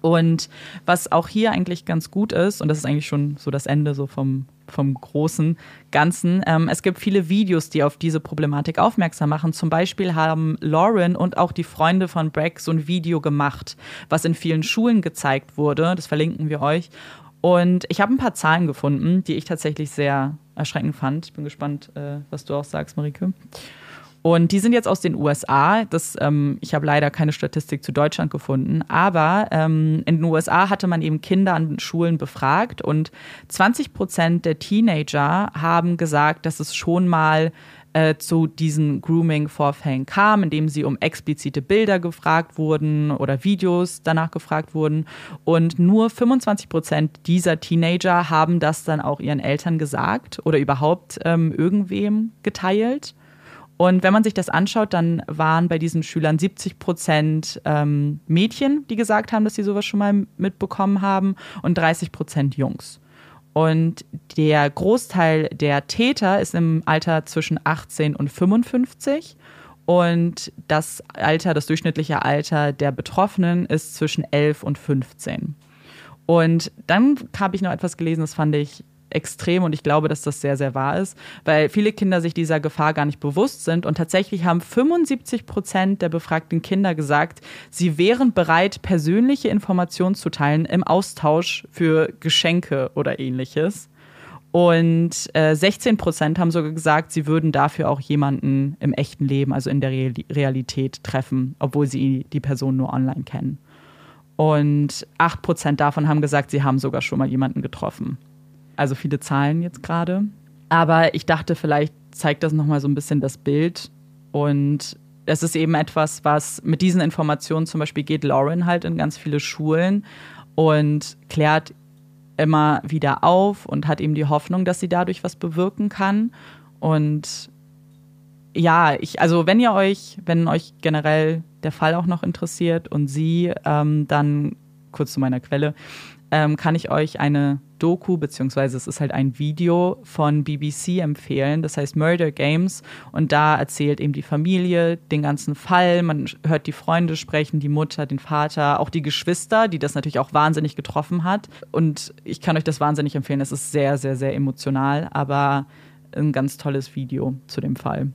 Und was auch hier eigentlich ganz gut ist, und das ist eigentlich schon so das Ende so vom, vom großen Ganzen. Ähm, es gibt viele Videos, die auf diese Problematik aufmerksam machen. Zum Beispiel haben Lauren und auch die Freunde von Breck so ein Video gemacht, was in vielen Schulen gezeigt wurde. Das verlinken wir euch. Und ich habe ein paar Zahlen gefunden, die ich tatsächlich sehr erschreckend fand. Ich bin gespannt, äh, was du auch sagst, Marike. Und die sind jetzt aus den USA. Das, ähm, ich habe leider keine Statistik zu Deutschland gefunden. Aber ähm, in den USA hatte man eben Kinder an Schulen befragt und 20 Prozent der Teenager haben gesagt, dass es schon mal äh, zu diesen Grooming-Vorfällen kam, indem sie um explizite Bilder gefragt wurden oder Videos danach gefragt wurden. Und nur 25 Prozent dieser Teenager haben das dann auch ihren Eltern gesagt oder überhaupt ähm, irgendwem geteilt. Und wenn man sich das anschaut, dann waren bei diesen Schülern 70 Prozent ähm, Mädchen, die gesagt haben, dass sie sowas schon mal mitbekommen haben, und 30 Prozent Jungs. Und der Großteil der Täter ist im Alter zwischen 18 und 55. Und das Alter, das durchschnittliche Alter der Betroffenen ist zwischen 11 und 15. Und dann habe ich noch etwas gelesen, das fand ich extrem und ich glaube, dass das sehr, sehr wahr ist, weil viele Kinder sich dieser Gefahr gar nicht bewusst sind und tatsächlich haben 75 Prozent der befragten Kinder gesagt, sie wären bereit, persönliche Informationen zu teilen im Austausch für Geschenke oder ähnliches. Und äh, 16 Prozent haben sogar gesagt, sie würden dafür auch jemanden im echten Leben, also in der Realität treffen, obwohl sie die Person nur online kennen. Und 8 Prozent davon haben gesagt, sie haben sogar schon mal jemanden getroffen. Also viele Zahlen jetzt gerade. Aber ich dachte, vielleicht zeigt das nochmal so ein bisschen das Bild. Und es ist eben etwas, was mit diesen Informationen zum Beispiel geht Lauren halt in ganz viele Schulen und klärt immer wieder auf und hat eben die Hoffnung, dass sie dadurch was bewirken kann. Und ja, ich, also wenn ihr euch, wenn euch generell der Fall auch noch interessiert und sie, ähm, dann kurz zu meiner Quelle, ähm, kann ich euch eine Doku, beziehungsweise es ist halt ein Video von BBC empfehlen, das heißt Murder Games. Und da erzählt eben die Familie den ganzen Fall. Man hört die Freunde sprechen, die Mutter, den Vater, auch die Geschwister, die das natürlich auch wahnsinnig getroffen hat. Und ich kann euch das wahnsinnig empfehlen. Es ist sehr, sehr, sehr emotional, aber ein ganz tolles Video zu dem Fall.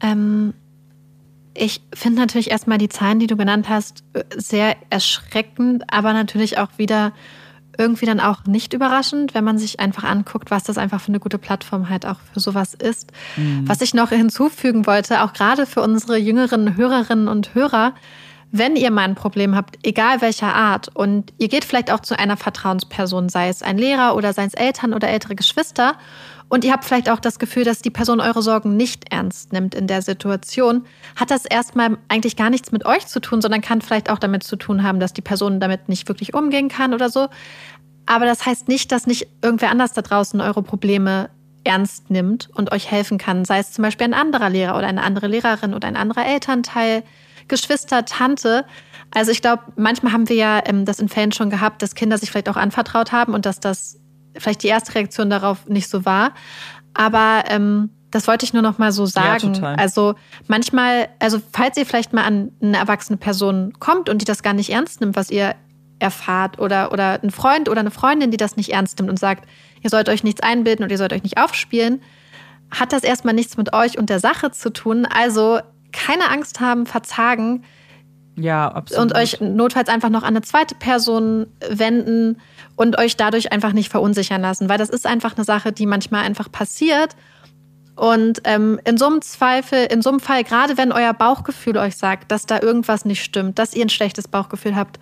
Ähm, ich finde natürlich erstmal die Zahlen, die du genannt hast, sehr erschreckend, aber natürlich auch wieder irgendwie dann auch nicht überraschend, wenn man sich einfach anguckt, was das einfach für eine gute Plattform halt auch für sowas ist. Mhm. Was ich noch hinzufügen wollte, auch gerade für unsere jüngeren Hörerinnen und Hörer, wenn ihr mal ein Problem habt, egal welcher Art, und ihr geht vielleicht auch zu einer Vertrauensperson, sei es ein Lehrer oder sei es Eltern oder ältere Geschwister, und ihr habt vielleicht auch das Gefühl, dass die Person eure Sorgen nicht ernst nimmt in der Situation, hat das erstmal eigentlich gar nichts mit euch zu tun, sondern kann vielleicht auch damit zu tun haben, dass die Person damit nicht wirklich umgehen kann oder so. Aber das heißt nicht, dass nicht irgendwer anders da draußen eure Probleme ernst nimmt und euch helfen kann. Sei es zum Beispiel ein anderer Lehrer oder eine andere Lehrerin oder ein anderer Elternteil, Geschwister, Tante. Also ich glaube, manchmal haben wir ja ähm, das in Fällen schon gehabt, dass Kinder sich vielleicht auch anvertraut haben und dass das vielleicht die erste Reaktion darauf nicht so war. Aber ähm, das wollte ich nur noch mal so sagen. Ja, also manchmal, also falls ihr vielleicht mal an eine erwachsene Person kommt und die das gar nicht ernst nimmt, was ihr erfahrt oder, oder ein Freund oder eine Freundin, die das nicht ernst nimmt und sagt, ihr sollt euch nichts einbilden und ihr sollt euch nicht aufspielen, hat das erstmal nichts mit euch und der Sache zu tun. Also keine Angst haben, verzagen. Ja, absolut. Und euch notfalls einfach noch an eine zweite Person wenden und euch dadurch einfach nicht verunsichern lassen, weil das ist einfach eine Sache, die manchmal einfach passiert. Und ähm, in so einem Zweifel, in so einem Fall, gerade wenn euer Bauchgefühl euch sagt, dass da irgendwas nicht stimmt, dass ihr ein schlechtes Bauchgefühl habt,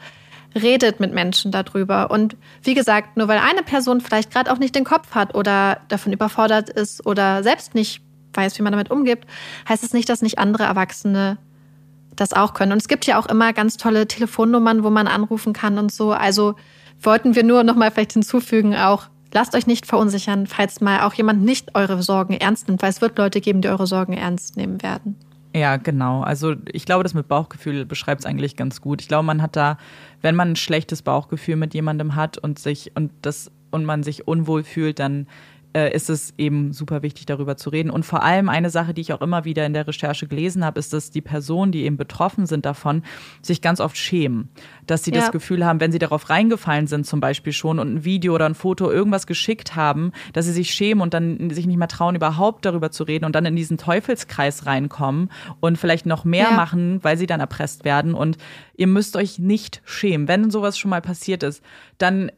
redet mit Menschen darüber. Und wie gesagt, nur weil eine Person vielleicht gerade auch nicht den Kopf hat oder davon überfordert ist oder selbst nicht weiß, wie man damit umgeht, heißt es nicht, dass nicht andere Erwachsene das auch können. Und es gibt ja auch immer ganz tolle Telefonnummern, wo man anrufen kann und so. Also wollten wir nur noch mal vielleicht hinzufügen, auch lasst euch nicht verunsichern, falls mal auch jemand nicht eure Sorgen ernst nimmt, weil es wird Leute geben, die eure Sorgen ernst nehmen werden. Ja, genau. Also ich glaube, das mit Bauchgefühl beschreibt es eigentlich ganz gut. Ich glaube, man hat da, wenn man ein schlechtes Bauchgefühl mit jemandem hat und sich und das und man sich unwohl fühlt, dann äh, ist es eben super wichtig, darüber zu reden. Und vor allem eine Sache, die ich auch immer wieder in der Recherche gelesen habe, ist, dass die Personen, die eben betroffen sind davon, sich ganz oft schämen. Dass sie ja. das Gefühl haben, wenn sie darauf reingefallen sind, zum Beispiel schon und ein Video oder ein Foto irgendwas geschickt haben, dass sie sich schämen und dann sich nicht mehr trauen, überhaupt darüber zu reden und dann in diesen Teufelskreis reinkommen und vielleicht noch mehr ja. machen, weil sie dann erpresst werden. Und ihr müsst euch nicht schämen. Wenn sowas schon mal passiert ist, dann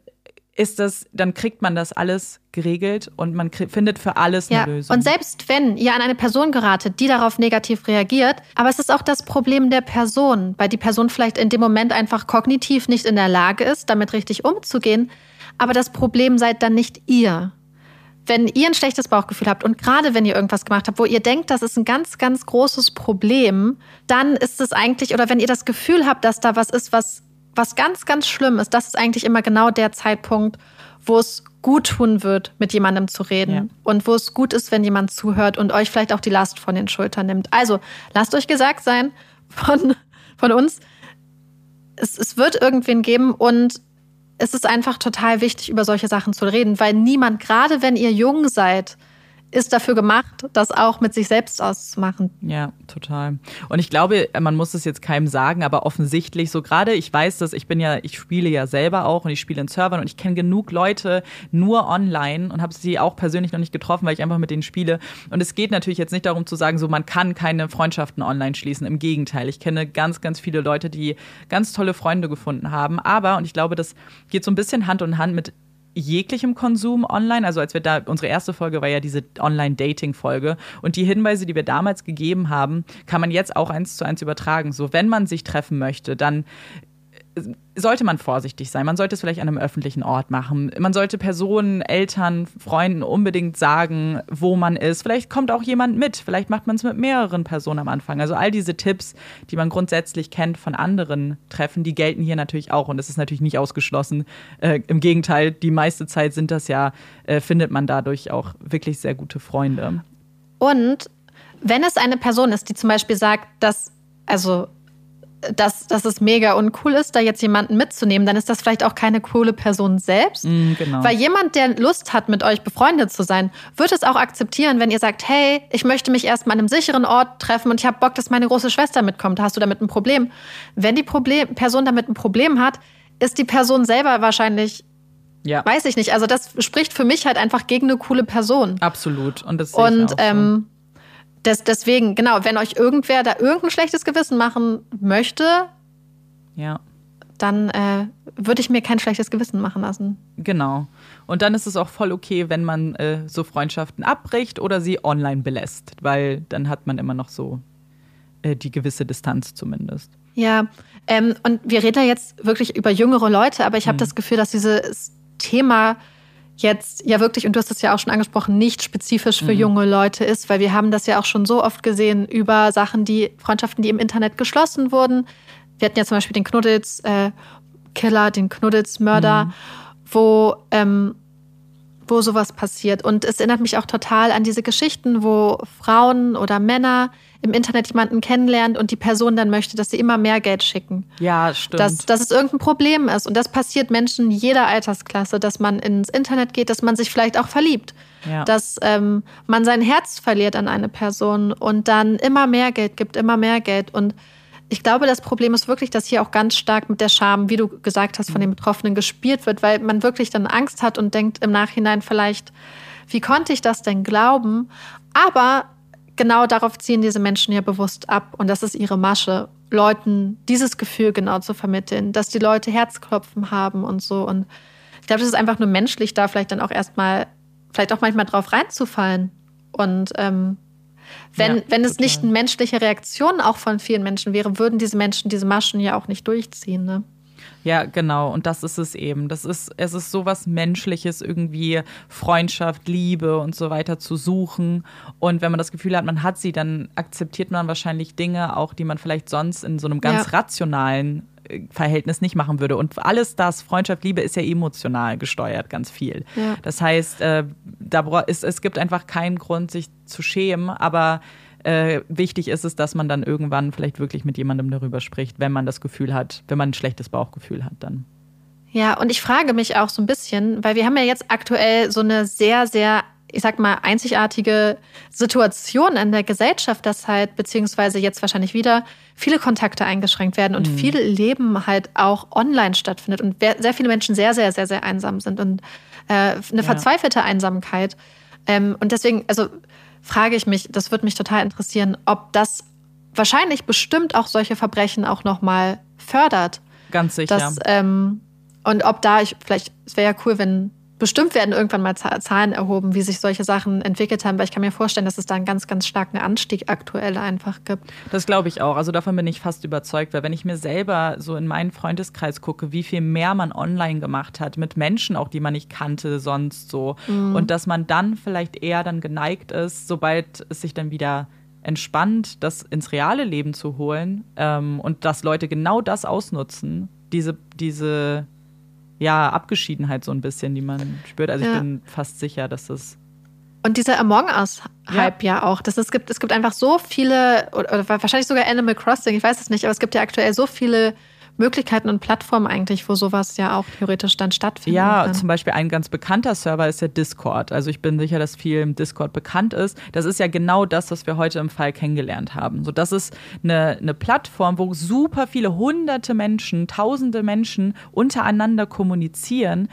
ist das, dann kriegt man das alles geregelt und man findet für alles eine ja. Lösung. Und selbst wenn ihr an eine Person geratet, die darauf negativ reagiert, aber es ist auch das Problem der Person, weil die Person vielleicht in dem Moment einfach kognitiv nicht in der Lage ist, damit richtig umzugehen. Aber das Problem seid dann nicht ihr. Wenn ihr ein schlechtes Bauchgefühl habt und gerade wenn ihr irgendwas gemacht habt, wo ihr denkt, das ist ein ganz, ganz großes Problem, dann ist es eigentlich, oder wenn ihr das Gefühl habt, dass da was ist, was was ganz, ganz schlimm ist, das ist eigentlich immer genau der Zeitpunkt, wo es gut tun wird, mit jemandem zu reden. Ja. Und wo es gut ist, wenn jemand zuhört und euch vielleicht auch die Last von den Schultern nimmt. Also, lasst euch gesagt sein von, von uns, es, es wird irgendwen geben und es ist einfach total wichtig, über solche Sachen zu reden, weil niemand, gerade wenn ihr jung seid, ist dafür gemacht, das auch mit sich selbst auszumachen. Ja, total. Und ich glaube, man muss es jetzt keinem sagen, aber offensichtlich so gerade, ich weiß dass ich bin ja, ich spiele ja selber auch und ich spiele in Servern und ich kenne genug Leute nur online und habe sie auch persönlich noch nicht getroffen, weil ich einfach mit denen spiele. Und es geht natürlich jetzt nicht darum zu sagen, so man kann keine Freundschaften online schließen. Im Gegenteil, ich kenne ganz, ganz viele Leute, die ganz tolle Freunde gefunden haben. Aber, und ich glaube, das geht so ein bisschen Hand in Hand mit jeglichem Konsum online. Also als wir da, unsere erste Folge war ja diese Online-Dating-Folge. Und die Hinweise, die wir damals gegeben haben, kann man jetzt auch eins zu eins übertragen. So, wenn man sich treffen möchte, dann sollte man vorsichtig sein. Man sollte es vielleicht an einem öffentlichen Ort machen. Man sollte Personen, Eltern, Freunden unbedingt sagen, wo man ist. Vielleicht kommt auch jemand mit. Vielleicht macht man es mit mehreren Personen am Anfang. Also all diese Tipps, die man grundsätzlich kennt von anderen Treffen, die gelten hier natürlich auch. Und es ist natürlich nicht ausgeschlossen. Äh, Im Gegenteil, die meiste Zeit sind das ja, äh, findet man dadurch auch wirklich sehr gute Freunde. Und wenn es eine Person ist, die zum Beispiel sagt, dass also dass, dass es mega uncool ist, da jetzt jemanden mitzunehmen, dann ist das vielleicht auch keine coole Person selbst. Mm, genau. Weil jemand, der Lust hat, mit euch befreundet zu sein, wird es auch akzeptieren, wenn ihr sagt, hey, ich möchte mich erst mal an einem sicheren Ort treffen und ich habe Bock, dass meine große Schwester mitkommt. Hast du damit ein Problem? Wenn die Problem, Person damit ein Problem hat, ist die Person selber wahrscheinlich ja. Weiß ich nicht. Also das spricht für mich halt einfach gegen eine coole Person. Absolut. Und das sehe Und ich auch ähm, das, deswegen, genau, wenn euch irgendwer da irgendein schlechtes Gewissen machen möchte, ja. dann äh, würde ich mir kein schlechtes Gewissen machen lassen. Genau. Und dann ist es auch voll okay, wenn man äh, so Freundschaften abbricht oder sie online belässt, weil dann hat man immer noch so äh, die gewisse Distanz zumindest. Ja, ähm, und wir reden ja jetzt wirklich über jüngere Leute, aber ich habe hm. das Gefühl, dass dieses Thema jetzt ja wirklich, und du hast es ja auch schon angesprochen, nicht spezifisch für mhm. junge Leute ist, weil wir haben das ja auch schon so oft gesehen über Sachen, die Freundschaften, die im Internet geschlossen wurden. Wir hatten ja zum Beispiel den Knuddels-Killer, äh, den Knuddels-Mörder, mhm. wo, ähm, wo sowas passiert. Und es erinnert mich auch total an diese Geschichten, wo Frauen oder Männer im Internet jemanden kennenlernt und die Person dann möchte, dass sie immer mehr Geld schicken. Ja, stimmt. Dass, dass es irgendein Problem ist. Und das passiert Menschen jeder Altersklasse, dass man ins Internet geht, dass man sich vielleicht auch verliebt. Ja. Dass ähm, man sein Herz verliert an eine Person und dann immer mehr Geld gibt, immer mehr Geld. Und ich glaube, das Problem ist wirklich, dass hier auch ganz stark mit der Scham, wie du gesagt hast, von den Betroffenen gespielt wird, weil man wirklich dann Angst hat und denkt im Nachhinein vielleicht, wie konnte ich das denn glauben? Aber genau darauf ziehen diese Menschen ja bewusst ab. Und das ist ihre Masche, Leuten dieses Gefühl genau zu vermitteln, dass die Leute Herzklopfen haben und so. Und ich glaube, das ist einfach nur menschlich, da vielleicht dann auch erstmal, vielleicht auch manchmal drauf reinzufallen. Und ähm, wenn, ja, wenn es nicht eine menschliche Reaktion auch von vielen Menschen wäre, würden diese Menschen diese Maschen ja auch nicht durchziehen. Ne? Ja, genau. Und das ist es eben. Das ist, es ist so was Menschliches, irgendwie Freundschaft, Liebe und so weiter zu suchen. Und wenn man das Gefühl hat, man hat sie, dann akzeptiert man wahrscheinlich Dinge auch, die man vielleicht sonst in so einem ganz ja. rationalen äh, Verhältnis nicht machen würde. Und alles das, Freundschaft, Liebe, ist ja emotional gesteuert, ganz viel. Ja. Das heißt, äh, da ist, es gibt einfach keinen Grund, sich zu schämen, aber äh, wichtig ist es, dass man dann irgendwann vielleicht wirklich mit jemandem darüber spricht, wenn man das Gefühl hat, wenn man ein schlechtes Bauchgefühl hat dann. Ja, und ich frage mich auch so ein bisschen, weil wir haben ja jetzt aktuell so eine sehr, sehr, ich sag mal, einzigartige Situation in der Gesellschaft, dass halt, beziehungsweise jetzt wahrscheinlich wieder, viele Kontakte eingeschränkt werden und mhm. viel Leben halt auch online stattfindet und sehr viele Menschen sehr, sehr, sehr, sehr einsam sind und äh, eine ja. verzweifelte Einsamkeit. Ähm, und deswegen, also frage ich mich, das würde mich total interessieren, ob das wahrscheinlich bestimmt auch solche Verbrechen auch nochmal fördert. Ganz sicher. Dass, ähm, und ob da, ich, vielleicht, es wäre ja cool, wenn bestimmt werden irgendwann mal Zahlen erhoben, wie sich solche Sachen entwickelt haben, weil ich kann mir vorstellen, dass es da einen ganz, ganz starken Anstieg aktuell einfach gibt. Das glaube ich auch. Also davon bin ich fast überzeugt, weil wenn ich mir selber so in meinen Freundeskreis gucke, wie viel mehr man online gemacht hat, mit Menschen auch, die man nicht kannte sonst so, mhm. und dass man dann vielleicht eher dann geneigt ist, sobald es sich dann wieder entspannt, das ins reale Leben zu holen ähm, und dass Leute genau das ausnutzen, diese, diese ja, Abgeschiedenheit so ein bisschen, die man spürt. Also Ja. ich bin fast sicher, dass das Und dieser Among Us-Hype ja. auch. Das, es, gibt, es gibt einfach so viele, oder, oder wahrscheinlich sogar Animal Crossing, ich weiß es nicht, aber es gibt ja aktuell so viele Möglichkeiten und Plattformen eigentlich, wo sowas ja auch theoretisch dann stattfinden Ja, kann. zum Beispiel ein ganz bekannter Server ist der Discord. Also ich bin sicher, dass viel im Discord bekannt ist. Das ist ja genau das, was wir heute im Fall kennengelernt haben. So, das ist eine, eine Plattform, wo super viele hunderte Menschen, tausende Menschen untereinander kommunizieren.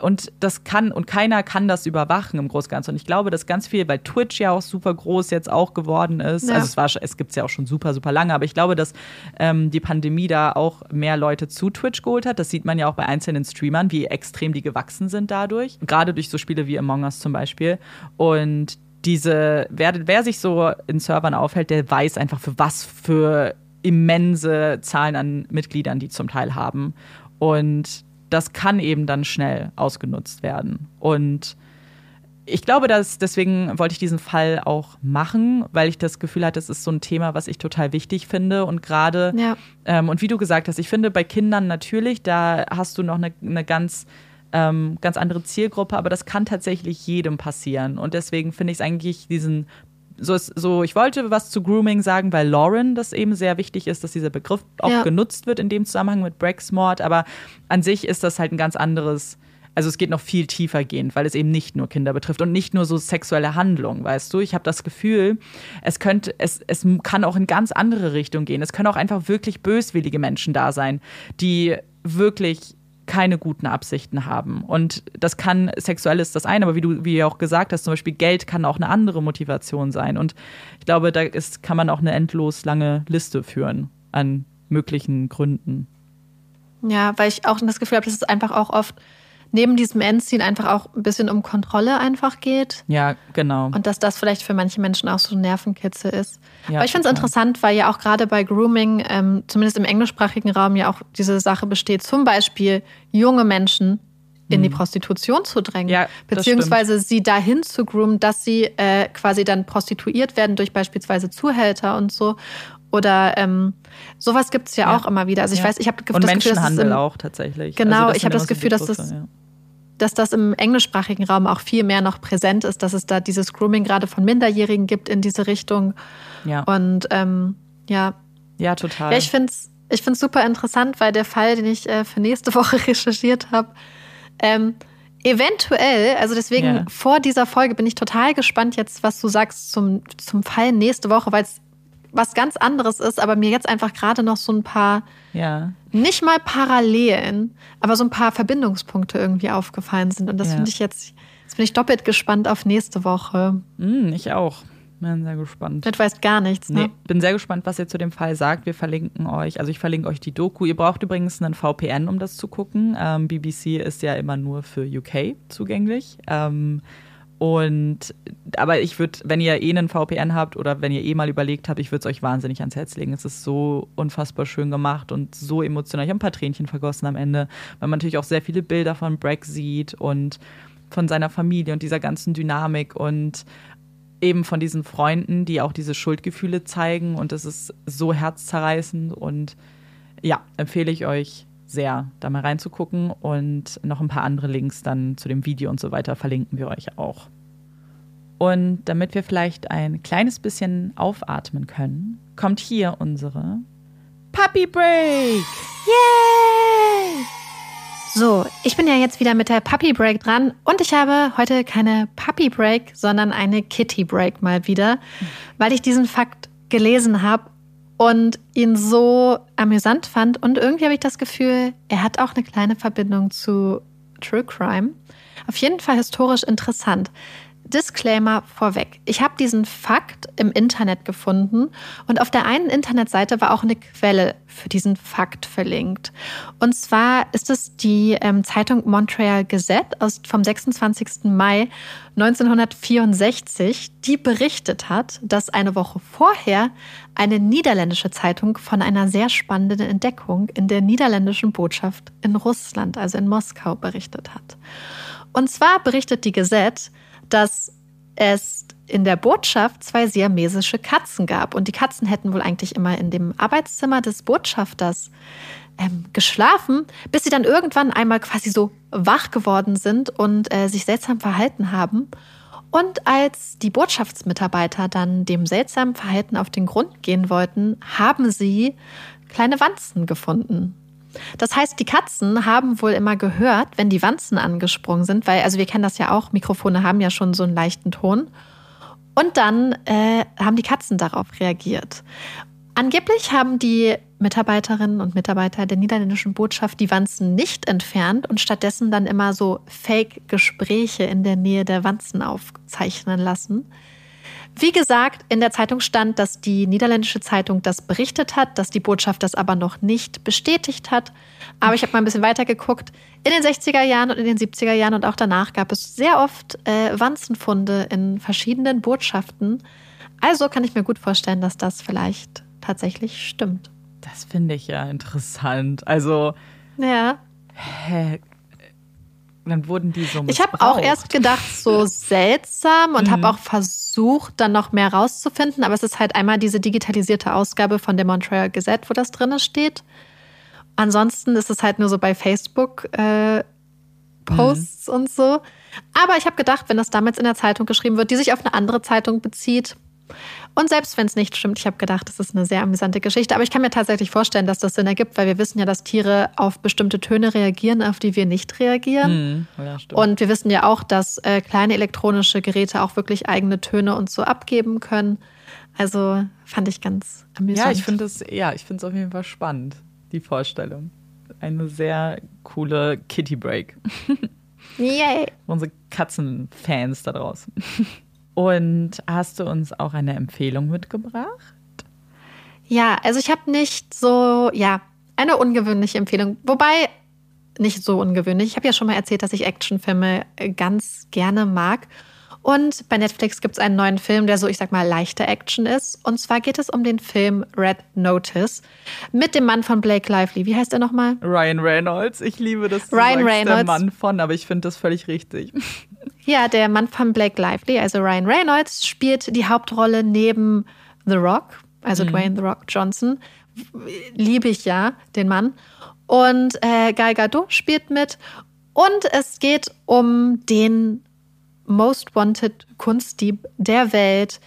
Und das kann, und keiner kann das überwachen im Großen und Ganzen. Und ich glaube, dass ganz viel, weil Twitch ja auch super groß jetzt auch geworden ist. Ja. Also es war, es gibt es ja auch schon super, super lange, aber ich glaube, dass ähm, die Pandemie da auch mehr Leute zu Twitch geholt hat. Das sieht man ja auch bei einzelnen Streamern, wie extrem die gewachsen sind dadurch. Gerade durch so Spiele wie Among Us zum Beispiel. Und diese, wer, wer sich so in Servern aufhält, der weiß einfach, für was für immense Zahlen an Mitgliedern die zum Teil haben. Und das kann eben dann schnell ausgenutzt werden. Und ich glaube, dass deswegen wollte ich diesen Fall auch machen, weil ich das Gefühl hatte, es ist so ein Thema, was ich total wichtig finde. Und gerade, Ja. ähm, und wie du gesagt hast, ich finde bei Kindern natürlich, da hast du noch eine, eine ganz, ähm, ganz andere Zielgruppe, aber das kann tatsächlich jedem passieren. Und deswegen finde ich es eigentlich diesen so, ist, so, ich wollte was zu Grooming sagen, weil Lauren das eben sehr wichtig ist, dass dieser Begriff auch Ja. genutzt wird in dem Zusammenhang mit Braxmord. Aber an sich ist das halt ein ganz anderes, also es geht noch viel tiefer gehend, weil es eben nicht nur Kinder betrifft und nicht nur so sexuelle Handlungen, weißt du? Ich habe das Gefühl, es könnte, es, es kann auch in ganz andere Richtung gehen. Es können auch einfach wirklich böswillige Menschen da sein, die wirklich keine guten Absichten haben. Und das kann, sexuell ist das eine, aber wie du wie du auch gesagt hast, zum Beispiel Geld kann auch eine andere Motivation sein. Und ich glaube, da ist, kann man auch eine endlos lange Liste führen an möglichen Gründen. Ja, weil ich auch das Gefühl habe, dass es einfach auch oft neben diesem Endziel einfach auch ein bisschen um Kontrolle einfach geht. Ja, genau. Und dass das vielleicht für manche Menschen auch so ein Nervenkitzel ist. Ja, Aber ich finde es interessant, weil ja auch gerade bei Grooming, ähm, zumindest im englischsprachigen Raum, ja auch diese Sache besteht, zum Beispiel junge Menschen in die Prostitution zu drängen. Mhm. Ja, beziehungsweise sie dahin zu groomen, dass sie äh, quasi dann prostituiert werden durch beispielsweise Zuhälter und so. Oder ähm, sowas gibt es ja, Ja. auch immer wieder. Also ich Ja. weiß, ich habe das Gefühl, dass es Menschenhandel im, auch tatsächlich. Genau, Also ich habe das Gefühl, dass das- ja. dass das im englischsprachigen Raum auch viel mehr noch präsent ist, dass es da dieses Grooming gerade von Minderjährigen gibt in diese Richtung. Ja, Und ähm, ja, ja, total. ja, ich finde es ich find's super interessant, weil der Fall, den ich äh, für nächste Woche recherchiert habe, ähm, eventuell, also deswegen Ja. vor dieser Folge bin ich total gespannt jetzt, was du sagst zum, zum Fall nächste Woche, weil es was ganz anderes ist, aber mir jetzt einfach gerade noch so ein paar, ja. nicht mal Parallelen, aber so ein paar Verbindungspunkte irgendwie aufgefallen sind. Und das Ja. finde ich jetzt, jetzt bin ich doppelt gespannt auf nächste Woche. Hm, ich auch. Bin sehr gespannt. Du weißt gar nichts, ne? Nee, bin sehr gespannt, was ihr zu dem Fall sagt. Wir verlinken euch, also ich verlinke euch die Doku. Ihr braucht übrigens einen VPN, um das zu gucken. Ähm, BBC ist ja immer nur für UK zugänglich. Ähm, und aber ich würde, wenn ihr eh einen VPN habt oder wenn ihr eh mal überlegt habt, ich würde es euch wahnsinnig ans Herz legen. Es ist so unfassbar schön gemacht und so emotional. Ich habe ein paar Tränchen vergossen am Ende, weil man natürlich auch sehr viele Bilder von Brack sieht und von seiner Familie und dieser ganzen Dynamik und eben von diesen Freunden, die auch diese Schuldgefühle zeigen und es ist so herzzerreißend und ja, empfehle ich euch sehr, da mal reinzugucken und noch ein paar andere Links dann zu dem Video und so weiter verlinken wir euch auch. Und damit wir vielleicht ein kleines bisschen aufatmen können, kommt hier unsere Puppy Break. Yay! So, ich bin ja jetzt wieder mit der Puppy Break dran und ich habe heute keine Puppy Break, sondern eine Kitty Break mal wieder, weil ich diesen Fakt gelesen habe und ihn so amüsant fand und irgendwie habe ich das Gefühl, er hat auch eine kleine Verbindung zu True Crime. Auf jeden Fall historisch interessant. Disclaimer vorweg. Ich habe diesen Fakt im Internet gefunden und auf der einen Internetseite war auch eine Quelle für diesen Fakt verlinkt. Und zwar ist es die ähm, Zeitung Montreal Gazette aus, vom 26. Mai 1964, die berichtet hat, dass eine Woche vorher eine niederländische Zeitung von einer sehr spannenden Entdeckung in der niederländischen Botschaft in Russland, also in Moskau, berichtet hat. Und zwar berichtet die Gazette, dass es in der Botschaft zwei siamesische Katzen gab. Und die Katzen hätten wohl eigentlich immer in dem Arbeitszimmer des Botschafters ähm, geschlafen, bis sie dann irgendwann einmal quasi so wach geworden sind und äh, sich seltsam verhalten haben. Und als die Botschaftsmitarbeiter dann dem seltsamen Verhalten auf den Grund gehen wollten, haben sie kleine Wanzen gefunden. Das heißt, die Katzen haben wohl immer gehört, wenn die Wanzen angesprungen sind, weil, also wir kennen das ja auch, Mikrofone haben ja schon so einen leichten Ton. Und dann äh, haben die Katzen darauf reagiert. Angeblich haben die Mitarbeiterinnen und Mitarbeiter der niederländischen Botschaft die Wanzen nicht entfernt und stattdessen dann immer so Fake-Gespräche in der Nähe der Wanzen aufzeichnen lassen. Wie gesagt, in der Zeitung stand, dass die niederländische Zeitung das berichtet hat, dass die Botschaft das aber noch nicht bestätigt hat. Aber ich habe mal ein bisschen weiter geguckt. In den 60er Jahren und in den 70er Jahren und auch danach gab es sehr oft äh, Wanzenfunde in verschiedenen Botschaften. Also kann ich mir gut vorstellen, dass das vielleicht tatsächlich stimmt. Das finde ich ja interessant. Also. Ja. Hä? Dann wurden die so. Ich habe auch erst gedacht, so seltsam und mhm. habe auch versucht, dann noch mehr rauszufinden. Aber es ist halt einmal diese digitalisierte Ausgabe von der Montreal Gazette, wo das drin steht. Ansonsten ist es halt nur so bei Facebook äh, Posts mhm. und so. Aber ich habe gedacht, wenn das damals in der Zeitung geschrieben wird, die sich auf eine andere Zeitung bezieht, und selbst wenn es nicht stimmt, ich habe gedacht, das ist eine sehr amüsante Geschichte. Aber ich kann mir tatsächlich vorstellen, dass das Sinn ergibt, weil wir wissen ja, dass Tiere auf bestimmte Töne reagieren, auf die wir nicht reagieren. Hm, ja, und wir wissen ja auch, dass äh, kleine elektronische Geräte auch wirklich eigene Töne und so abgeben können. Also fand ich ganz amüsant. Ja, ich finde es ja, ich finde es auf jeden Fall spannend, die Vorstellung. Eine sehr coole Kitty Break. Yay! Unsere Katzenfans da draußen. Und hast du uns auch eine Empfehlung mitgebracht? Ja, also ich habe nicht so, ja, eine ungewöhnliche Empfehlung. Wobei, nicht so ungewöhnlich. Ich habe ja schon mal erzählt, dass ich Actionfilme äh, ganz gerne mag. Und bei Netflix gibt es einen neuen Film, der so, ich sag mal, leichte Action ist. Und zwar geht es um den Film Red Notice mit dem Mann von Blake Lively. Wie heißt er nochmal? Ryan Reynolds. Ich liebe das. Ryan Reynolds. Der Mann von, aber ich finde das völlig richtig. Ja, der Mann von Blake Lively, also Ryan Reynolds, spielt die Hauptrolle neben The Rock, also mhm. Dwayne The Rock Johnson. Liebe ich ja, den Mann. Und äh, Gal Gadot spielt mit. Und es geht um den Most Wanted Kunstdieb der Welt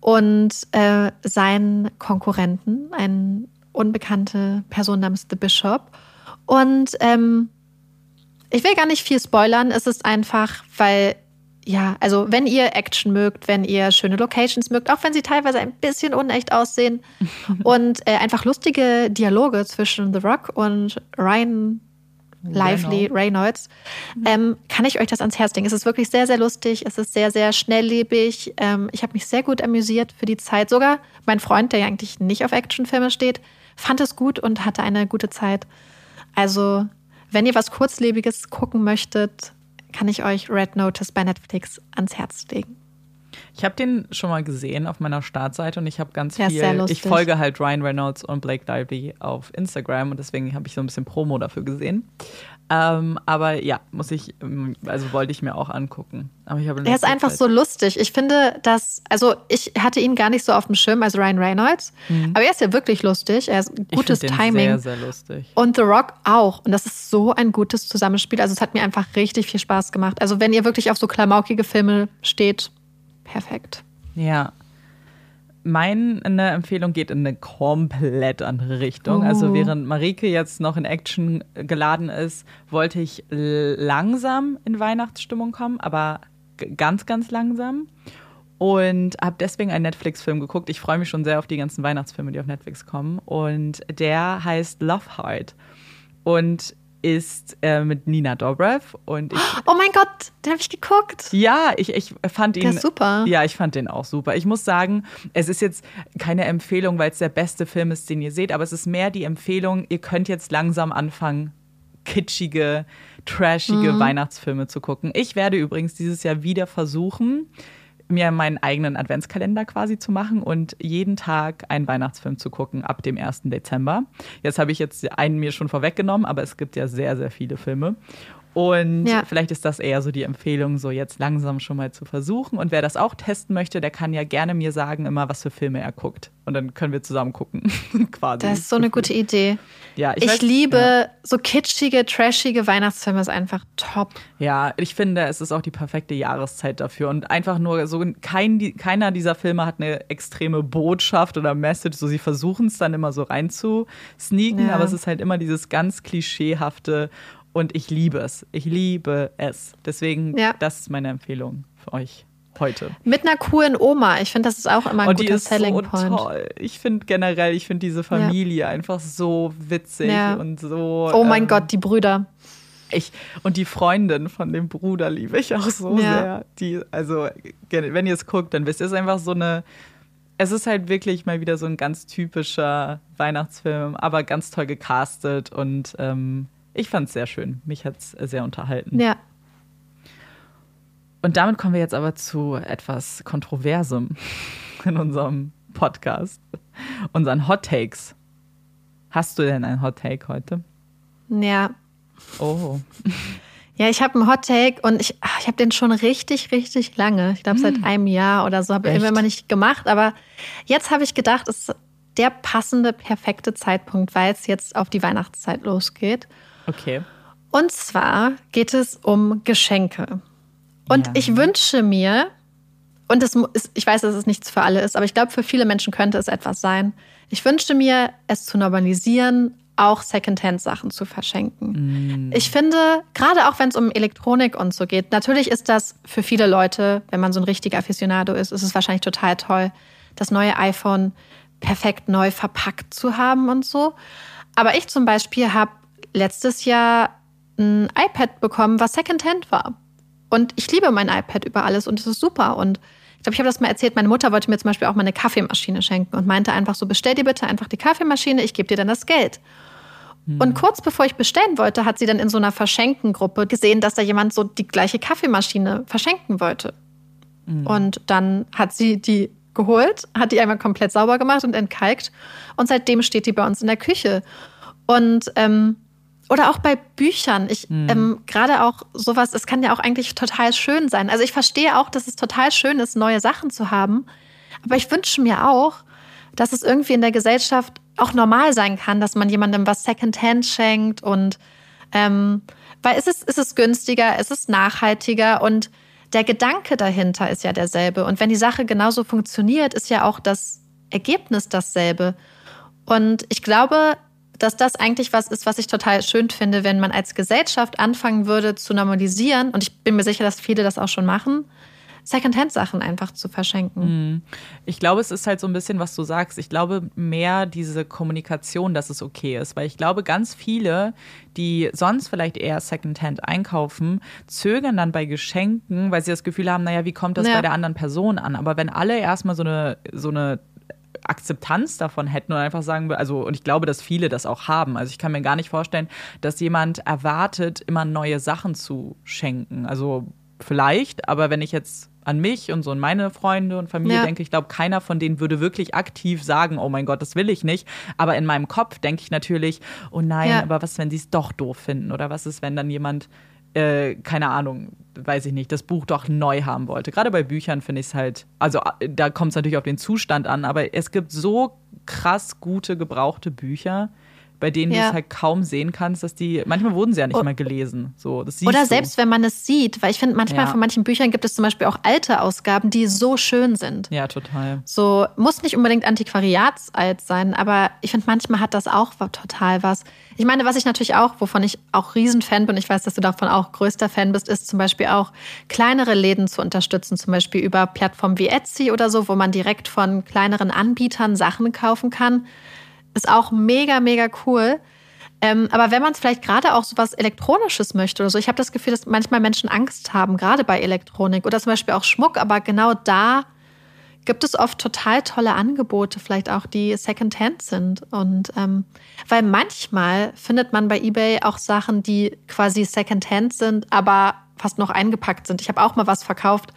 und äh, seinen Konkurrenten, eine unbekannte Person namens The Bishop. Und ähm, ich will gar nicht viel spoilern. Es ist einfach, weil, ja, also wenn ihr Action mögt, wenn ihr schöne Locations mögt, auch wenn sie teilweise ein bisschen unecht aussehen und äh, einfach lustige Dialoge zwischen The Rock und Ryan Lively Reynolds, ähm, kann ich euch das ans Herz legen. Es ist wirklich sehr, sehr lustig. Es ist sehr, sehr schnelllebig. Ähm, ich habe mich sehr gut amüsiert für die Zeit. Sogar mein Freund, der ja eigentlich nicht auf Actionfilme steht, fand es gut und hatte eine gute Zeit. Also wenn ihr was Kurzlebiges gucken möchtet, kann ich euch Red Notice bei Netflix ans Herz legen. Ich habe den schon mal gesehen auf meiner Startseite und ich habe ganz ja, viel. Ich folge halt Ryan Reynolds und Blake Lively auf Instagram und deswegen habe ich so ein bisschen Promo dafür gesehen. Ähm, aber ja, muss ich, ähm, also wollte ich mir auch angucken. Aber ich er ist einfach Zeit. so lustig. Ich finde, dass, also ich hatte ihn gar nicht so auf dem Schirm, also Ryan Reynolds, mhm. aber er ist ja wirklich lustig. Er ist gutes ich Timing. Sehr, sehr lustig. Und The Rock auch. Und das ist so ein gutes Zusammenspiel. Also es hat mir einfach richtig viel Spaß gemacht. Also wenn ihr wirklich auf so klamaukige Filme steht, perfekt. Ja. Meine Empfehlung geht in eine komplett andere Richtung. Also uh. Also während Marike jetzt noch in Action geladen ist, wollte ich langsam in Weihnachtsstimmung kommen, aber ganz, ganz langsam. Und habe deswegen einen Netflix-Film geguckt. Ich freue mich schon sehr auf die ganzen Weihnachtsfilme, die auf Netflix kommen. Und der heißt Love Heart. Und ist äh, mit Nina Dobrev und ich, Oh mein Gott, den habe ich geguckt. Ja, ich, ich fand ihn der ist super. Ja, ich fand den auch super. Ich muss sagen, es ist jetzt keine Empfehlung, weil es der beste Film ist, den ihr seht, aber es ist mehr die Empfehlung, ihr könnt jetzt langsam anfangen, kitschige, trashige mhm. Weihnachtsfilme zu gucken. Ich werde übrigens dieses Jahr wieder versuchen, mir meinen eigenen Adventskalender quasi zu machen und jeden Tag einen Weihnachtsfilm zu gucken ab dem 1. Dezember. Jetzt habe ich jetzt einen mir schon vorweggenommen, aber es gibt ja sehr, sehr viele Filme. Und Ja. vielleicht ist das eher so die Empfehlung, so jetzt langsam schon mal zu versuchen. Und wer das auch testen möchte, der kann ja gerne mir sagen, immer, was für Filme er guckt. Und dann können wir zusammen gucken. Quasi. Das ist so eine gute Idee. Ja, Ich, weiß- liebe Ja. so kitschige, trashige Weihnachtsfilme, ist einfach top. Ja, ich finde, es ist auch die perfekte Jahreszeit dafür. Und einfach nur so, kein, keiner dieser Filme hat eine extreme Botschaft oder Message. So, sie versuchen es dann immer so rein zu sneaken, Ja. aber es ist halt immer dieses ganz klischeehafte. Und ich liebe es. Ich liebe es. Deswegen, Ja. das ist meine Empfehlung für euch heute. Mit einer coolen Oma. Ich finde, das ist auch immer ein Und die guter ist Selling so Point. toll. Ich finde generell, ich finde diese Familie einfach so witzig Ja. und so. Oh mein ähm, Gott, die Brüder. Ich, und die Freundin von dem Bruder liebe ich auch so Ja. sehr. Die, also, wenn ihr es guckt, dann wisst ihr, es ist einfach so eine. Es ist halt wirklich mal wieder so ein ganz typischer Weihnachtsfilm, aber ganz toll gecastet und ähm, ich fand es sehr schön. Mich hat es sehr unterhalten. Ja. Und damit kommen wir jetzt aber zu etwas Kontroversem in unserem Podcast. Unseren Hot Takes. Hast du denn ein Hot Take heute? Ja. Oh. Ja, ich habe einen Hot Take und ich, ach, ich habe den schon richtig, richtig lange. Ich glaube, seit einem Jahr oder so habe ich Hm. Immer nicht gemacht. Aber jetzt habe ich gedacht, es ist der passende, perfekte Zeitpunkt, weil es jetzt auf die Weihnachtszeit losgeht. Okay. Und zwar geht es um Geschenke. Und Ja. ich wünsche mir, und das ist, ich weiß, dass es nichts für alle ist, aber ich glaube, für viele Menschen könnte es etwas sein. Ich wünschte mir, es zu normalisieren, auch Secondhand-Sachen zu verschenken. Ich finde, gerade auch wenn es um Elektronik und so geht, natürlich ist das für viele Leute, wenn man so ein richtiger Aficionado ist, ist es wahrscheinlich total toll, das neue iPhone perfekt neu verpackt zu haben und so. Aber ich zum Beispiel habe letztes Jahr ein iPad bekommen, was Secondhand war. Und ich liebe mein iPad über alles und es ist super. Und ich glaube, ich habe das mal erzählt, meine Mutter wollte mir zum Beispiel auch mal eine Kaffeemaschine schenken und meinte einfach so, bestell dir bitte einfach die Kaffeemaschine, ich gebe dir dann das Geld. Und kurz bevor ich bestellen wollte, hat sie dann in so einer Verschenkengruppe gesehen, dass da jemand so die gleiche Kaffeemaschine verschenken wollte. Und dann hat sie die geholt, hat die einmal komplett sauber gemacht und entkalkt. Und seitdem steht die bei uns in der Küche. Und ähm, oder auch bei Büchern. Ich ähm, gerade auch sowas, es kann ja auch eigentlich total schön sein. Also ich verstehe auch, dass es total schön ist, neue Sachen zu haben. Aber ich wünsche mir auch, dass es irgendwie in der Gesellschaft auch normal sein kann, dass man jemandem was Secondhand schenkt und ähm, weil es ist, es ist günstiger, es ist nachhaltiger und der Gedanke dahinter ist ja derselbe. Und wenn die Sache genauso funktioniert, ist ja auch das Ergebnis dasselbe. Und ich glaube, dass das eigentlich was ist, was ich total schön finde, wenn man als Gesellschaft anfangen würde zu normalisieren. Und ich bin mir sicher, dass viele das auch schon machen. Secondhand-Sachen einfach zu verschenken. Ich glaube, es ist halt so ein bisschen, was du sagst. Ich glaube mehr diese Kommunikation, dass es okay ist. Weil ich glaube, ganz viele, die sonst vielleicht eher Secondhand einkaufen, zögern dann bei Geschenken, weil sie das Gefühl haben, naja, wie kommt das Ja. bei der anderen Person an? Aber wenn alle erstmal so eine, so eine Akzeptanz davon hätten und einfach sagen, also, und ich glaube, dass viele das auch haben. Also ich kann mir gar nicht vorstellen, dass jemand erwartet, immer neue Sachen zu schenken. Also vielleicht, aber wenn ich jetzt an mich und so und meine Freunde und Familie Ja. denke, ich glaube, keiner von denen würde wirklich aktiv sagen, oh mein Gott, das will ich nicht. Aber in meinem Kopf denke ich natürlich, oh nein, Ja. aber was, wenn sie es doch doof finden? Oder was ist, wenn dann jemand, äh, keine Ahnung, weiß ich nicht, das Buch doch neu haben wollte? Gerade bei Büchern finde ich es halt, also äh, da kommt es natürlich auf den Zustand an, aber es gibt so krass gute gebrauchte Bücher, bei denen du Ja. es halt kaum sehen kannst, dass die, manchmal wurden sie ja nicht O- mal gelesen. So, Oder du. selbst wenn man es sieht, weil ich finde, manchmal Ja. von manchen Büchern gibt es zum Beispiel auch alte Ausgaben, die so schön sind. Ja, total. So, muss nicht unbedingt antiquariatsalt sein, aber ich finde, manchmal hat das auch total was. Ich meine, was ich natürlich auch, wovon ich auch Riesenfan bin, ich weiß, dass du davon auch größter Fan bist, ist zum Beispiel auch kleinere Läden zu unterstützen, zum Beispiel über Plattformen wie Etsy oder so, wo man direkt von kleineren Anbietern Sachen kaufen kann. Ist auch mega, mega cool. Ähm, aber wenn man es vielleicht gerade auch so was Elektronisches möchte oder so, ich habe das Gefühl, dass manchmal Menschen Angst haben, gerade bei Elektronik oder zum Beispiel auch Schmuck, aber genau da gibt es oft total tolle Angebote, vielleicht auch die Secondhand sind. Und ähm, weil manchmal findet man bei eBay auch Sachen, die quasi Secondhand sind, aber fast noch eingepackt sind. Ich habe auch mal was verkauft,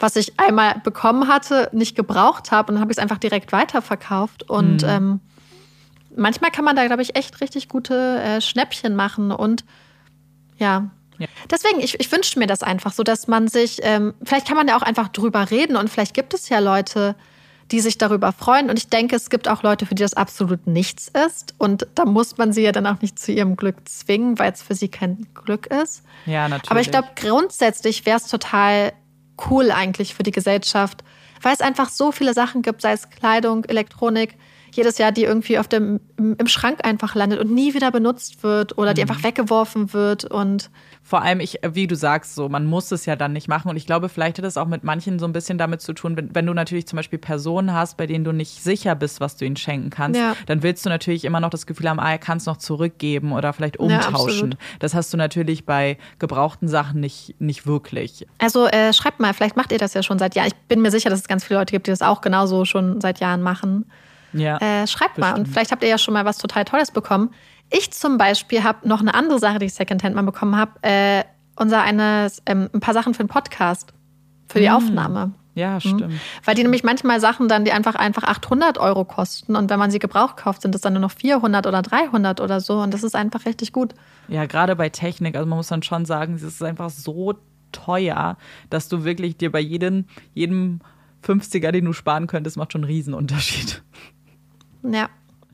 was ich einmal bekommen hatte, nicht gebraucht habe und dann habe ich es einfach direkt weiterverkauft. Und ähm, manchmal kann man da, glaube ich, echt richtig gute äh, Schnäppchen machen und ja. Ja. Deswegen, ich, ich wünsche mir das einfach so, dass man sich, ähm, vielleicht kann man ja auch einfach drüber reden und vielleicht gibt es ja Leute, die sich darüber freuen. Und ich denke, es gibt auch Leute, für die das absolut nichts ist. Und da muss man sie ja dann auch nicht zu ihrem Glück zwingen, weil es für sie kein Glück ist. Ja, natürlich. Aber ich glaube, grundsätzlich wäre es total cool eigentlich für die Gesellschaft, weil es einfach so viele Sachen gibt, sei es Kleidung, Elektronik, jedes Jahr, die irgendwie auf dem, im Schrank einfach landet und nie wieder benutzt wird oder die mhm. einfach weggeworfen wird und vor allem, ich, wie du sagst, so, man muss es ja dann nicht machen. Und ich glaube, vielleicht hat es auch mit manchen so ein bisschen damit zu tun, wenn, wenn du natürlich zum Beispiel Personen hast, bei denen du nicht sicher bist, was du ihnen schenken kannst, ja. dann willst du natürlich immer noch das Gefühl haben, ah, er kann es noch zurückgeben oder vielleicht umtauschen. Ja, das hast du natürlich bei gebrauchten Sachen nicht, nicht wirklich. Also äh, schreibt mal, vielleicht macht ihr das ja schon seit Jahren. Ich bin mir sicher, dass es ganz viele Leute gibt, die das auch genauso schon seit Jahren machen. Ja, äh, schreibt bestimmt. mal und vielleicht habt ihr ja schon mal was total Tolles bekommen. Ich zum Beispiel habe noch eine andere Sache, die ich Secondhand mal bekommen habe. Äh, unser eines, ähm, ein paar Sachen für den Podcast, für die mm. Aufnahme. Ja, mhm. stimmt. Mhm. Weil die nämlich manchmal Sachen dann, die einfach, einfach 800 Euro kosten und wenn man sie gebraucht kauft, sind es dann nur noch 400 oder 300 oder so und das ist einfach richtig gut. Ja, gerade bei Technik, also man muss dann schon sagen, es ist einfach so teuer, dass du wirklich dir bei jedem, jedem 50er, den du sparen könntest, macht schon einen Riesenunterschied. Ja.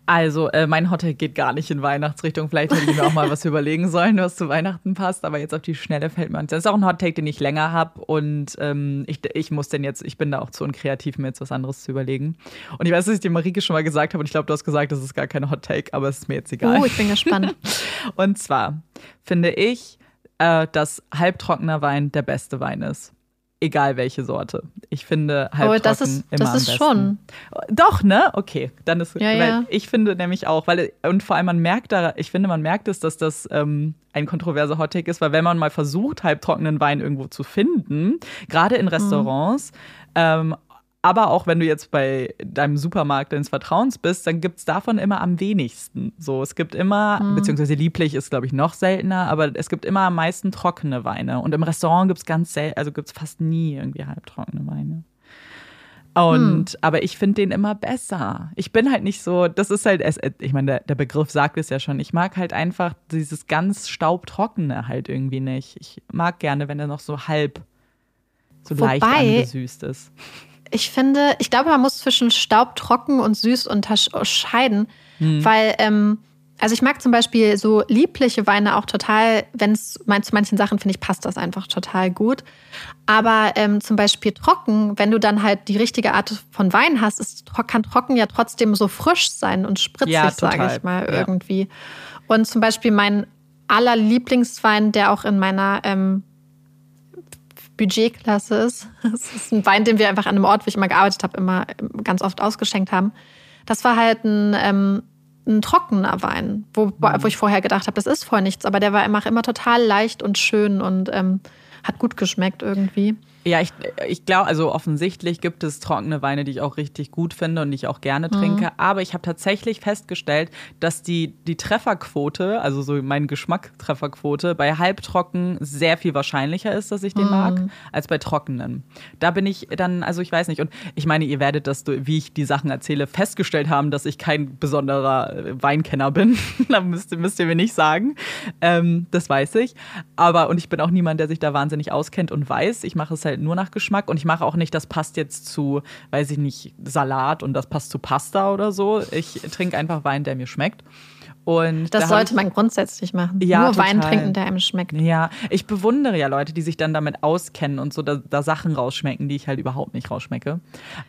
Also, äh, mein Hotel geht gar nicht in Weihnachtsrichtung. Vielleicht hätte ich mir auch mal was überlegen sollen, was zu Weihnachten passt. Aber jetzt auf die Schnelle fällt mir. Das ist auch ein Hot Take, den ich länger habe. Und ähm, ich, ich muss denn jetzt, ich bin da auch zu unkreativ, mir jetzt was anderes zu überlegen. Und ich weiß, dass ich dir Marike schon mal gesagt habe. Und ich glaube, du hast gesagt, das ist gar kein Hot Take, aber es ist mir jetzt egal. Oh, ich bin gespannt. und zwar finde ich, äh, dass halbtrockener Wein der beste Wein ist egal welche Sorte. Ich finde halbtrocken oh, das ist, immer das ist schon. Doch, ne? Okay, dann ist ja, ja. ich finde nämlich auch, weil und vor allem man merkt da, ich finde man merkt es, dass das ähm, ein kontroverser Hottake ist, weil wenn man mal versucht halbtrockenen Wein irgendwo zu finden, gerade in mhm. Restaurants, mhm. ähm, aber auch wenn du jetzt bei deinem Supermarkt deines Vertrauens bist, dann gibt es davon immer am wenigsten. So, es gibt immer, mhm. beziehungsweise lieblich ist, glaube ich, noch seltener, aber es gibt immer am meisten trockene Weine. Und im Restaurant gibt es ganz selten, also gibt es fast nie irgendwie halbtrockene Weine. Und, hm. aber ich finde den immer besser. Ich bin halt nicht so, das ist halt, ich meine, der, der, Begriff sagt es ja schon. Ich mag halt einfach dieses ganz staubtrockene halt irgendwie nicht. Ich mag gerne, wenn er noch so halb, so Wobei, leicht angesüßt ist ich finde, ich glaube, man muss zwischen staubtrocken und süß unterscheiden, hm. weil, ähm, also ich mag zum Beispiel so liebliche Weine auch total, wenn es zu manchen Sachen finde ich, passt das einfach total gut. Aber ähm, zum Beispiel trocken, wenn du dann halt die richtige Art von Wein hast, ist, kann trocken ja trotzdem so frisch sein und spritzig, ja, sage ich mal, ja. irgendwie. Und zum Beispiel mein aller Lieblingswein, der auch in meiner ähm, Budgetklasse ist. Das ist ein Wein, den wir einfach an einem Ort, wo ich immer gearbeitet habe, immer ähm, ganz oft ausgeschenkt haben. Das war halt ein, ähm, ein trockener Wein, wo, wo ich vorher gedacht habe, das ist voll nichts, aber der war immer, immer total leicht und schön und ähm, hat gut geschmeckt irgendwie. Ja, ich, ich glaube, also offensichtlich gibt es trockene Weine, die ich auch richtig gut finde und die ich auch gerne trinke. Mhm. Aber ich habe tatsächlich festgestellt, dass die, die Trefferquote, also so mein Geschmacktrefferquote, bei halbtrocken sehr viel wahrscheinlicher ist, dass ich den mhm. mag, als bei trockenen. Da bin ich dann, also ich weiß nicht. Und ich meine, ihr werdet das, wie ich die Sachen erzähle, festgestellt haben, dass ich kein besonderer äh, Weinkenner bin. da müsst, müsst ihr mir nicht sagen. Ähm, das weiß ich. Aber, und ich bin auch niemand, der sich da wahnsinnig auskennt und weiß. Ich mache es halt halt nur nach Geschmack und ich mache auch nicht, das passt jetzt zu, weiß ich nicht, Salat und das passt zu Pasta oder so. Ich trinke einfach Wein, der mir schmeckt. Und das da sollte man grundsätzlich machen. Ja, Nur total. Wein trinken, der einem schmeckt. Ja, ich bewundere ja Leute, die sich dann damit auskennen und so da, da Sachen rausschmecken, die ich halt überhaupt nicht rausschmecke.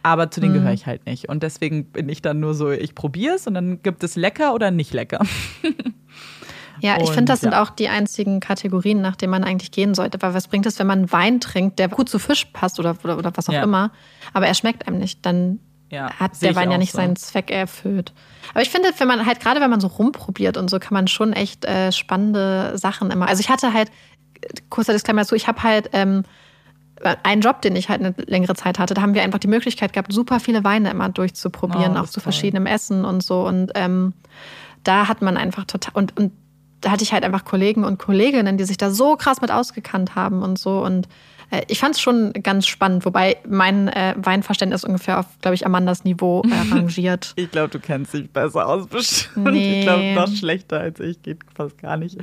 Aber zu denen mhm. gehöre ich halt nicht. Und deswegen bin ich dann nur so, ich probiere es und dann gibt es lecker oder nicht lecker. Ja, ich finde, das ja. sind auch die einzigen Kategorien, nach denen man eigentlich gehen sollte. Weil was bringt es, wenn man Wein trinkt, der gut zu Fisch passt oder, oder, oder was auch ja. immer, aber er schmeckt einem nicht, dann ja, hat der Wein ja nicht so. seinen Zweck erfüllt. Aber ich finde, wenn man halt, gerade wenn man so rumprobiert und so, kann man schon echt äh, spannende Sachen immer. Also ich hatte halt, kurzer Disclaimer dazu, ich habe halt ähm, einen Job, den ich halt eine längere Zeit hatte, da haben wir einfach die Möglichkeit gehabt, super viele Weine immer durchzuprobieren, oh, auch zu toll. verschiedenem Essen und so. Und ähm, da hat man einfach total und, und da hatte ich halt einfach Kollegen und Kolleginnen, die sich da so krass mit ausgekannt haben und so. Und äh, ich fand es schon ganz spannend, wobei mein äh, Weinverständnis ungefähr auf, glaube ich, Amandas Niveau äh, rangiert. ich glaube, du kennst dich besser aus bestimmt. Nee. Ich glaube, noch schlechter als ich geht fast gar nicht.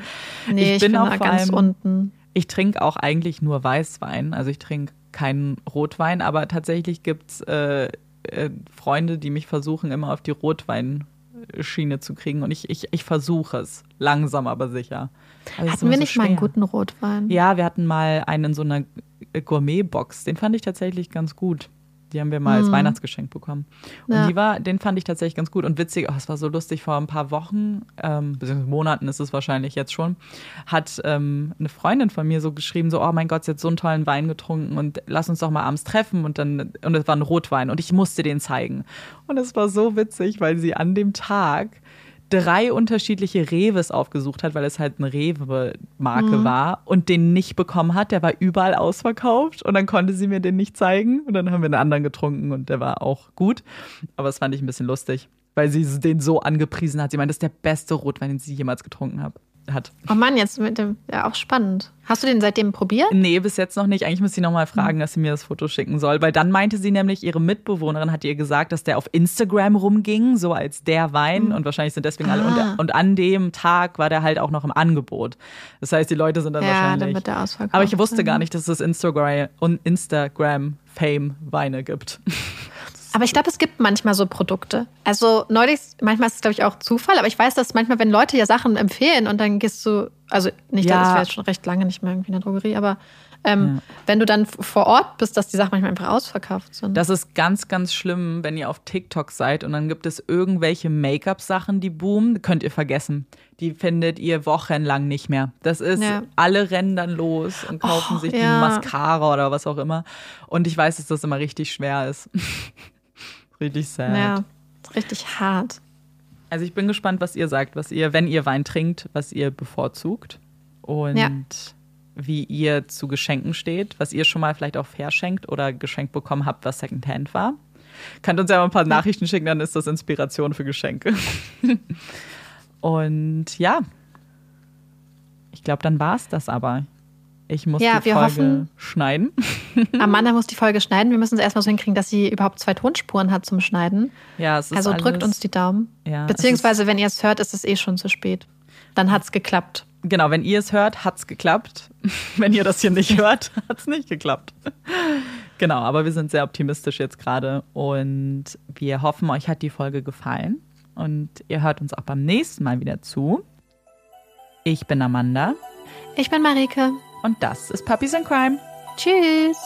Nee, ich, bin, ich bin auch ganz unten. Ich trinke auch eigentlich nur Weißwein, also ich trinke keinen Rotwein, aber tatsächlich gibt es äh, äh, Freunde, die mich versuchen, immer auf die Rotweinschiene zu kriegen. Und ich, ich, ich versuche es. Langsam, aber sicher. Also hatten wir nicht so mal einen guten Rotwein? Ja, wir hatten mal einen in so einer Gourmet-Box. Den fand ich tatsächlich ganz gut. Die haben wir mal als mhm. Weihnachtsgeschenk bekommen. Und ja. die war, den fand ich tatsächlich ganz gut. Und witzig, oh, es war so lustig, vor ein paar Wochen, ähm, beziehungsweise Monaten ist es wahrscheinlich jetzt schon, hat ähm, eine Freundin von mir so geschrieben: so, oh mein Gott, sie hat so einen tollen Wein getrunken und lass uns doch mal abends treffen. Und dann, und es war ein Rotwein und ich musste den zeigen. Und es war so witzig, weil sie an dem Tag drei unterschiedliche Reves aufgesucht hat, weil es halt eine Rewe-Marke mhm. war und den nicht bekommen hat. Der war überall ausverkauft und dann konnte sie mir den nicht zeigen. Und dann haben wir einen anderen getrunken und der war auch gut. Aber das fand ich ein bisschen lustig, weil sie den so angepriesen hat. Sie meint, das ist der beste Rotwein, den sie jemals getrunken hat hat. Oh Mann, jetzt mit dem, ja auch spannend. Hast du den seitdem probiert? Nee, bis jetzt noch nicht. Eigentlich muss ich nochmal fragen, dass sie mir das Foto schicken soll. Weil dann meinte sie nämlich, ihre Mitbewohnerin hat ihr gesagt, dass der auf Instagram rumging, so als der Wein. Mhm. Und wahrscheinlich sind deswegen ah. alle. Und, und, an dem Tag war der halt auch noch im Angebot. Das heißt, die Leute sind dann ja, wahrscheinlich. Dann wird der ausverkauft. Aber ich wusste gar nicht, dass es Instagram und Instagram Fame Weine gibt. Aber ich glaube, es gibt manchmal so Produkte. Also neulich, manchmal ist es, glaube ich, auch Zufall, aber ich weiß, dass manchmal, wenn Leute ja Sachen empfehlen und dann gehst du, also nicht, ja. das wäre jetzt schon recht lange nicht mehr irgendwie in der Drogerie, aber ähm, ja. wenn du dann vor Ort bist, dass die Sachen manchmal einfach ausverkauft sind. Das ist ganz, ganz schlimm, wenn ihr auf TikTok seid und dann gibt es irgendwelche Make-up-Sachen, die boomen, könnt ihr vergessen. Die findet ihr wochenlang nicht mehr. Das ist, ja. alle rennen dann los und kaufen oh, sich die Mascara oder was auch immer. Und ich weiß, dass das immer richtig schwer ist. Richtig sad. Ja, richtig hart. Also ich bin gespannt, was ihr sagt, was ihr, wenn ihr Wein trinkt, was ihr bevorzugt und ja. wie ihr zu Geschenken steht, was ihr schon mal vielleicht auch verschenkt oder geschenkt bekommen habt, was Secondhand war. Könnt uns ja mal ein paar Nachrichten schicken, dann ist das Inspiration für Geschenke. und ja, ich glaube, dann war es das aber. Ich muss ja, die Folge hoffen, schneiden. Amanda muss die Folge schneiden. Wir müssen es erstmal so hinkriegen, dass sie überhaupt zwei Tonspuren hat zum Schneiden. Ja, es ist Also drückt alles, uns die Daumen. Ja, Beziehungsweise, wenn ihr es hört, ist es eh schon zu spät. Dann hat es geklappt. Genau, wenn ihr es hört, hat es geklappt. wenn ihr das hier nicht hört, hat es nicht geklappt. genau, aber wir sind sehr optimistisch jetzt gerade und wir hoffen, euch hat die Folge gefallen und ihr hört uns auch beim nächsten Mal wieder zu. Ich bin Amanda. Ich bin Marike. Und das ist Puppies in Crime. Tschüss!